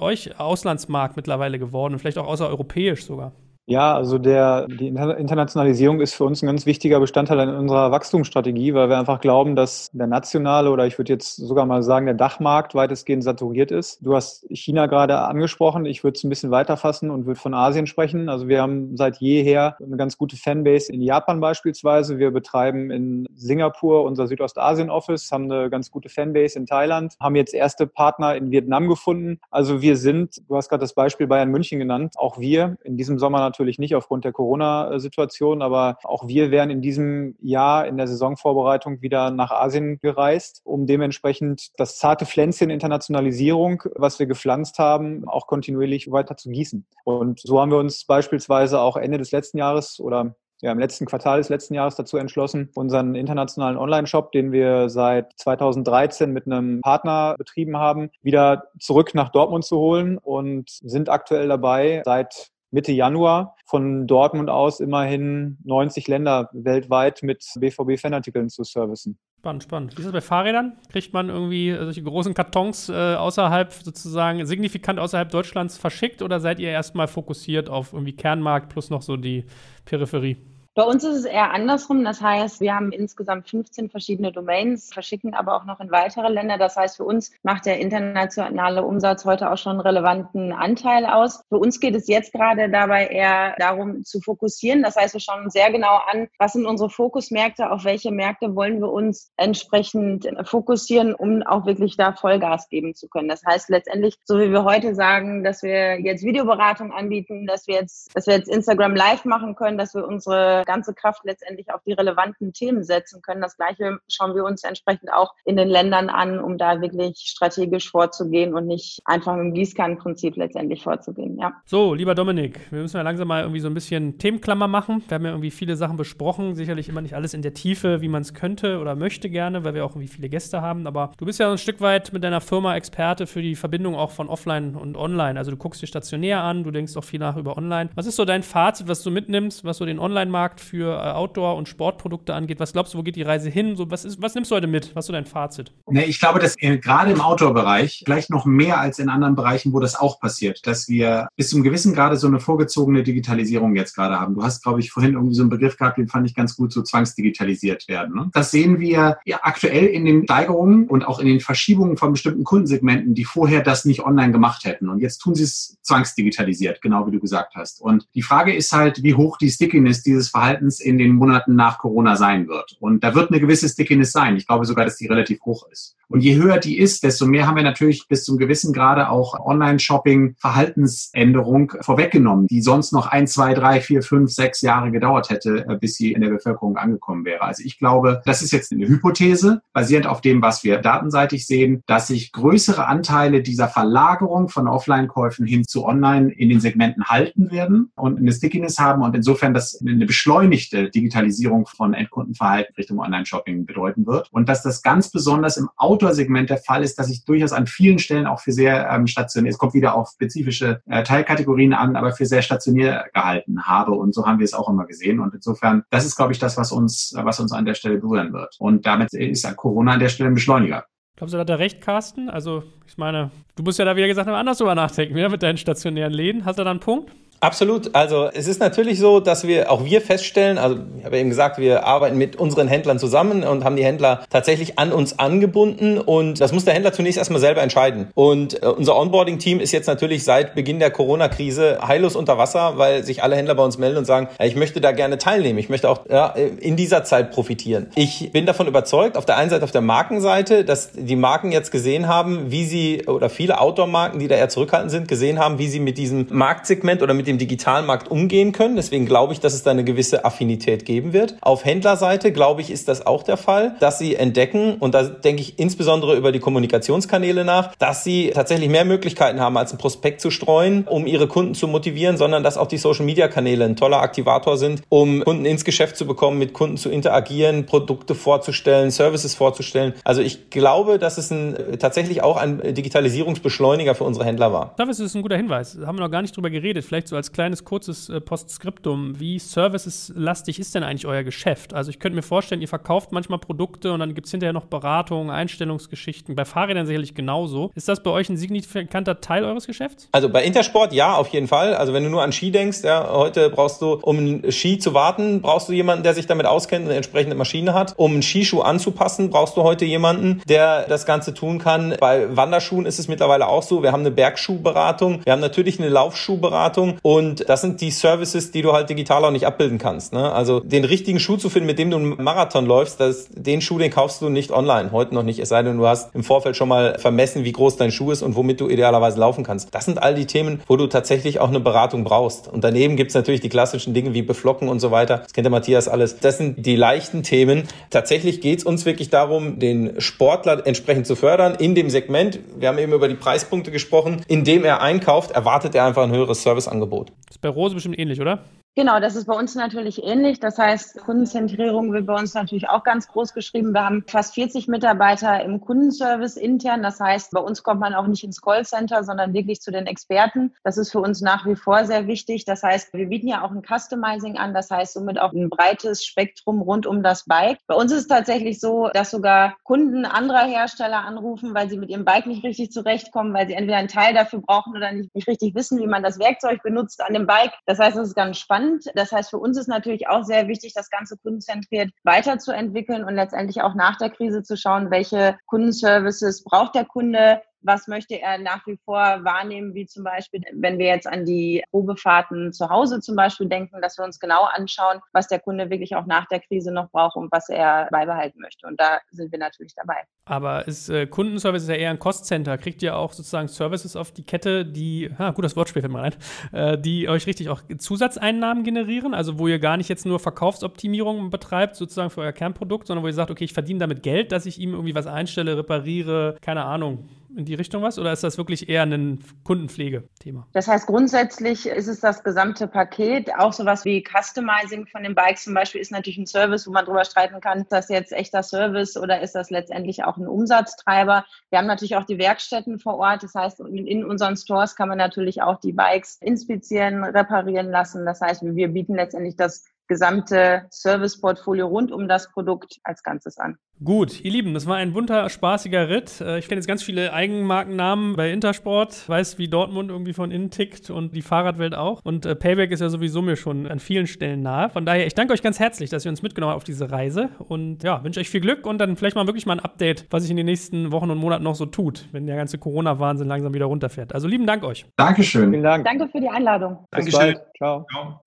euch Auslandsmarkt mittlerweile geworden und vielleicht auch außereuropäisch sogar? Ja, also der, die Internationalisierung ist für uns ein ganz wichtiger Bestandteil in unserer Wachstumsstrategie, weil wir einfach glauben, dass der nationale oder ich würde jetzt sogar mal sagen, der Dachmarkt weitestgehend saturiert ist. Du hast China gerade angesprochen. Ich würde es ein bisschen weiter fassen und würde von Asien sprechen. Also wir haben seit jeher eine ganz gute Fanbase in Japan beispielsweise. Wir betreiben in Singapur unser Südostasien-Office, haben eine ganz gute Fanbase in Thailand, haben jetzt erste Partner in Vietnam gefunden. Also wir sind, du hast gerade das Beispiel Bayern München genannt, auch wir in diesem Sommer natürlich natürlich nicht aufgrund der Corona-Situation, aber auch wir wären in diesem Jahr in der Saisonvorbereitung wieder nach Asien gereist, um dementsprechend das zarte Pflänzchen Internationalisierung, was wir gepflanzt haben, auch kontinuierlich weiter zu gießen. Und so haben wir uns beispielsweise auch Ende des letzten Jahres oder ja, im letzten Quartal des letzten Jahres dazu entschlossen, unseren internationalen Online-Shop, den wir seit 2013 mit einem Partner betrieben haben, wieder zurück nach Dortmund zu holen und sind aktuell dabei, seit Mitte Januar von Dortmund aus immerhin 90 Länder weltweit mit BVB-Fanartikeln zu servicen. Spannend, spannend. Wie ist das bei Fahrrädern? Kriegt man irgendwie solche großen Kartons äh, außerhalb, sozusagen signifikant außerhalb Deutschlands verschickt oder seid ihr erstmal fokussiert auf irgendwie Kernmarkt plus noch so die Peripherie? Bei uns ist es eher andersrum. Das heißt, wir haben insgesamt 15 verschiedene Domains, verschicken aber auch noch in weitere Länder. Das heißt, für uns macht der internationale Umsatz heute auch schon einen relevanten Anteil aus. Für uns geht es jetzt gerade dabei eher darum zu fokussieren. Das heißt, wir schauen uns sehr genau an, was sind unsere Fokusmärkte, auf welche Märkte wollen wir uns entsprechend fokussieren, um auch wirklich da Vollgas geben zu können. Das heißt letztendlich, so wie wir heute sagen, dass wir jetzt Videoberatung anbieten, dass wir jetzt, dass wir jetzt Instagram Live machen können, dass wir unsere ganze Kraft letztendlich auf die relevanten Themen setzen können. Das Gleiche schauen wir uns entsprechend auch in den Ländern an, um da wirklich strategisch vorzugehen und nicht einfach im Gießkannenprinzip letztendlich vorzugehen. Ja. So, lieber Dominik, wir müssen ja langsam mal irgendwie so ein bisschen Themenklammer machen. Wir haben ja irgendwie viele Sachen besprochen, sicherlich immer nicht alles in der Tiefe, wie man es könnte oder möchte gerne, weil wir auch irgendwie viele Gäste haben. Aber du bist ja ein Stück weit mit deiner Firma Experte für die Verbindung auch von Offline und Online. Also du guckst dir stationär an, du denkst auch viel nach über Online. Was ist so dein Fazit, was du mitnimmst, was so den Online-Markt Markt für äh, Outdoor- und Sportprodukte angeht. Was glaubst du, wo geht die Reise hin? So, was, ist, was nimmst du heute mit? Was ist dein Fazit? Nee, ich glaube, dass gerade im Outdoor-Bereich, vielleicht noch mehr als in anderen Bereichen, wo das auch passiert, dass wir bis zum gewissen Grade so eine vorgezogene Digitalisierung jetzt gerade haben. Du hast, glaube ich, vorhin irgendwie so einen Begriff gehabt, den fand ich ganz gut, so zwangsdigitalisiert werden. Ne? Das sehen wir ja aktuell in den Steigerungen und auch in den Verschiebungen von bestimmten Kundensegmenten, die vorher das nicht online gemacht hätten. Und jetzt tun sie es zwangsdigitalisiert, genau wie du gesagt hast. Und die Frage ist halt, wie hoch die Stickiness dieses Verhaltens in den Monaten nach Corona sein wird. Und da wird eine gewisse Stickiness sein. Ich glaube sogar, dass die relativ hoch ist. Und je höher die ist, desto mehr haben wir natürlich bis zum gewissen Grade auch Online-Shopping, Verhaltensänderung vorweggenommen, die sonst noch ein, zwei, drei, vier, fünf, sechs Jahre gedauert hätte, äh, bis sie in der Bevölkerung angekommen wäre. Also ich glaube, das ist jetzt eine Hypothese, basierend auf dem, was wir datenseitig sehen, dass sich größere Anteile dieser Verlagerung von Offline-Käufen hin zu Online in den Segmenten halten werden und eine Stickiness haben und insofern das eine beschleunigte Digitalisierung von Endkundenverhalten Richtung Online-Shopping bedeuten wird. Und dass das ganz besonders im Outdoor-Segment der Fall ist, dass ich durchaus an vielen Stellen auch für sehr ähm, stationär, es kommt wieder auf spezifische äh, Teilkategorien an, aber für sehr stationär gehalten habe. Und so haben wir es auch immer gesehen. Und insofern, das ist, glaube ich, das, was uns, was uns an der Stelle berühren wird. Und damit ist Corona an der Stelle ein Beschleuniger. Glaubst du, da hat er recht, Carsten? Also, ich meine, du musst ja da wieder gesagt haben, anders drüber nachdenken, wieder mit deinen stationären Läden. Hast du da einen Punkt? Absolut. Also es ist natürlich so, dass wir auch wir feststellen, also ich habe eben gesagt, wir arbeiten mit unseren Händlern zusammen und haben die Händler tatsächlich an uns angebunden und das muss der Händler zunächst erstmal selber entscheiden. Und äh, unser Onboarding-Team ist jetzt natürlich seit Beginn der Corona-Krise heillos unter Wasser, weil sich alle Händler bei uns melden und sagen, ich möchte da gerne teilnehmen, ich möchte auch ja, in dieser Zeit profitieren. Ich bin davon überzeugt, auf der einen Seite auf der Markenseite, dass die Marken jetzt gesehen haben, wie sie oder viele Outdoor-Marken, die da eher zurückhaltend sind, gesehen haben, wie sie mit diesem Marktsegment oder mit dem digitalen Markt umgehen können. Deswegen glaube ich, dass es da eine gewisse Affinität geben wird. Auf Händlerseite, glaube ich, ist das auch der Fall, dass sie entdecken, und da denke ich insbesondere über die Kommunikationskanäle nach, dass sie tatsächlich mehr Möglichkeiten haben, als ein Prospekt zu streuen, um ihre Kunden zu motivieren, sondern dass auch die Social-Media-Kanäle ein toller Aktivator sind, um Kunden ins Geschäft zu bekommen, mit Kunden zu interagieren, Produkte vorzustellen, Services vorzustellen. Also ich glaube, dass es ein, tatsächlich auch ein Digitalisierungsbeschleuniger für unsere Händler war. Services ist ein guter Hinweis. Da haben wir noch gar nicht drüber geredet. Vielleicht so als kleines, kurzes äh, Postskriptum. Wie serviceslastig ist denn eigentlich euer Geschäft? Also ich könnte mir vorstellen, ihr verkauft manchmal Produkte und dann gibt es hinterher noch Beratungen, Einstellungsgeschichten. Bei Fahrrädern sicherlich genauso. Ist das bei euch ein signifikanter Teil eures Geschäfts? Also bei Intersport ja, auf jeden Fall. Also wenn du nur an Ski denkst, ja, heute brauchst du, um einen Ski zu warten, brauchst du jemanden, der sich damit auskennt und eine entsprechende Maschine hat. Um einen Skischuh anzupassen, brauchst du heute jemanden, der das Ganze tun kann. Bei Wanderschuhen ist es mittlerweile auch so. Wir haben eine Bergschuhberatung, wir haben natürlich eine Laufschuhberatung und das sind die Services, die du halt digital auch nicht abbilden kannst. Ne? Also den richtigen Schuh zu finden, mit dem du einen Marathon läufst, das, den Schuh, den kaufst du nicht online, heute noch nicht. Es sei denn, du hast im Vorfeld schon mal vermessen, wie groß dein Schuh ist und womit du idealerweise laufen kannst. Das sind all die Themen, wo du tatsächlich auch eine Beratung brauchst. Und daneben gibt's natürlich die klassischen Dinge wie Beflocken und so weiter. Das kennt der Matthias alles. Das sind die leichten Themen. Tatsächlich geht's uns wirklich darum, den Sportler entsprechend zu fördern in dem Segment. Wir haben eben über die Preispunkte gesprochen. In dem er einkauft, erwartet er einfach ein höheres Serviceangebot. Ist bei Rose bestimmt ähnlich, oder? Genau, das ist bei uns natürlich ähnlich. Das heißt, Kundenzentrierung wird bei uns natürlich auch ganz groß geschrieben. Wir haben fast 40 Mitarbeiter im Kundenservice intern. Das heißt, bei uns kommt man auch nicht ins Callcenter, sondern wirklich zu den Experten. Das ist für uns nach wie vor sehr wichtig. Das heißt, wir bieten ja auch ein Customizing an. Das heißt, somit auch ein breites Spektrum rund um das Bike. Bei uns ist es tatsächlich so, dass sogar Kunden anderer Hersteller anrufen, weil sie mit ihrem Bike nicht richtig zurechtkommen, weil sie entweder einen Teil dafür brauchen oder nicht, richtig wissen, wie man das Werkzeug benutzt an dem Bike. Das heißt, es ist ganz spannend spannend. Das heißt, für uns ist natürlich auch sehr wichtig, das Ganze kundenzentriert weiterzuentwickeln und letztendlich auch nach der Krise zu schauen, welche Kundenservices braucht der Kunde, was möchte er nach wie vor wahrnehmen, wie zum Beispiel, wenn wir jetzt an die Probefahrten zu Hause zum Beispiel denken, dass wir uns genau anschauen, was der Kunde wirklich auch nach der Krise noch braucht und was er beibehalten möchte. Und da sind wir natürlich dabei. Aber ist äh, Kundenservice ist ja eher ein Cost-Center. Kriegt ihr auch sozusagen Services auf die Kette, die, ah, gut, das Wortspiel fällt mir rein, äh, die euch richtig auch Zusatzeinnahmen generieren? Also wo ihr gar nicht jetzt nur Verkaufsoptimierung betreibt, sozusagen für euer Kernprodukt, sondern wo ihr sagt, okay, ich verdiene damit Geld, dass ich ihm irgendwie was einstelle, repariere, keine Ahnung, in die Richtung was oder ist das wirklich eher ein Kundenpflegethema? Das heißt, grundsätzlich ist es das gesamte Paket. Auch sowas wie Customizing von den Bikes zum Beispiel ist natürlich ein Service, wo man drüber streiten kann, ist das jetzt echter Service oder ist das letztendlich auch ein Umsatztreiber? Wir haben natürlich auch die Werkstätten vor Ort. Das heißt, in unseren Stores kann man natürlich auch die Bikes inspizieren, reparieren lassen. Das heißt, wir bieten letztendlich das gesamte Serviceportfolio rund um das Produkt als Ganzes an. Gut, ihr Lieben, das war ein bunter, spaßiger Ritt. Äh, ich kenne jetzt ganz viele Eigenmarkennamen bei Intersport, weiß, wie Dortmund irgendwie von innen tickt und die Fahrradwelt auch. Und äh, Payback ist ja sowieso mir schon an vielen Stellen nahe. Von daher, ich danke euch ganz herzlich, dass ihr uns mitgenommen habt auf diese Reise und ja, wünsche euch viel Glück und dann vielleicht mal wirklich mal ein Update, was sich in den nächsten Wochen und Monaten noch so tut, wenn der ganze Corona-Wahnsinn langsam wieder runterfährt. Also lieben Dank euch. Dankeschön. Vielen Dank. Danke für die Einladung. Dankeschön. Ciao. Ciao.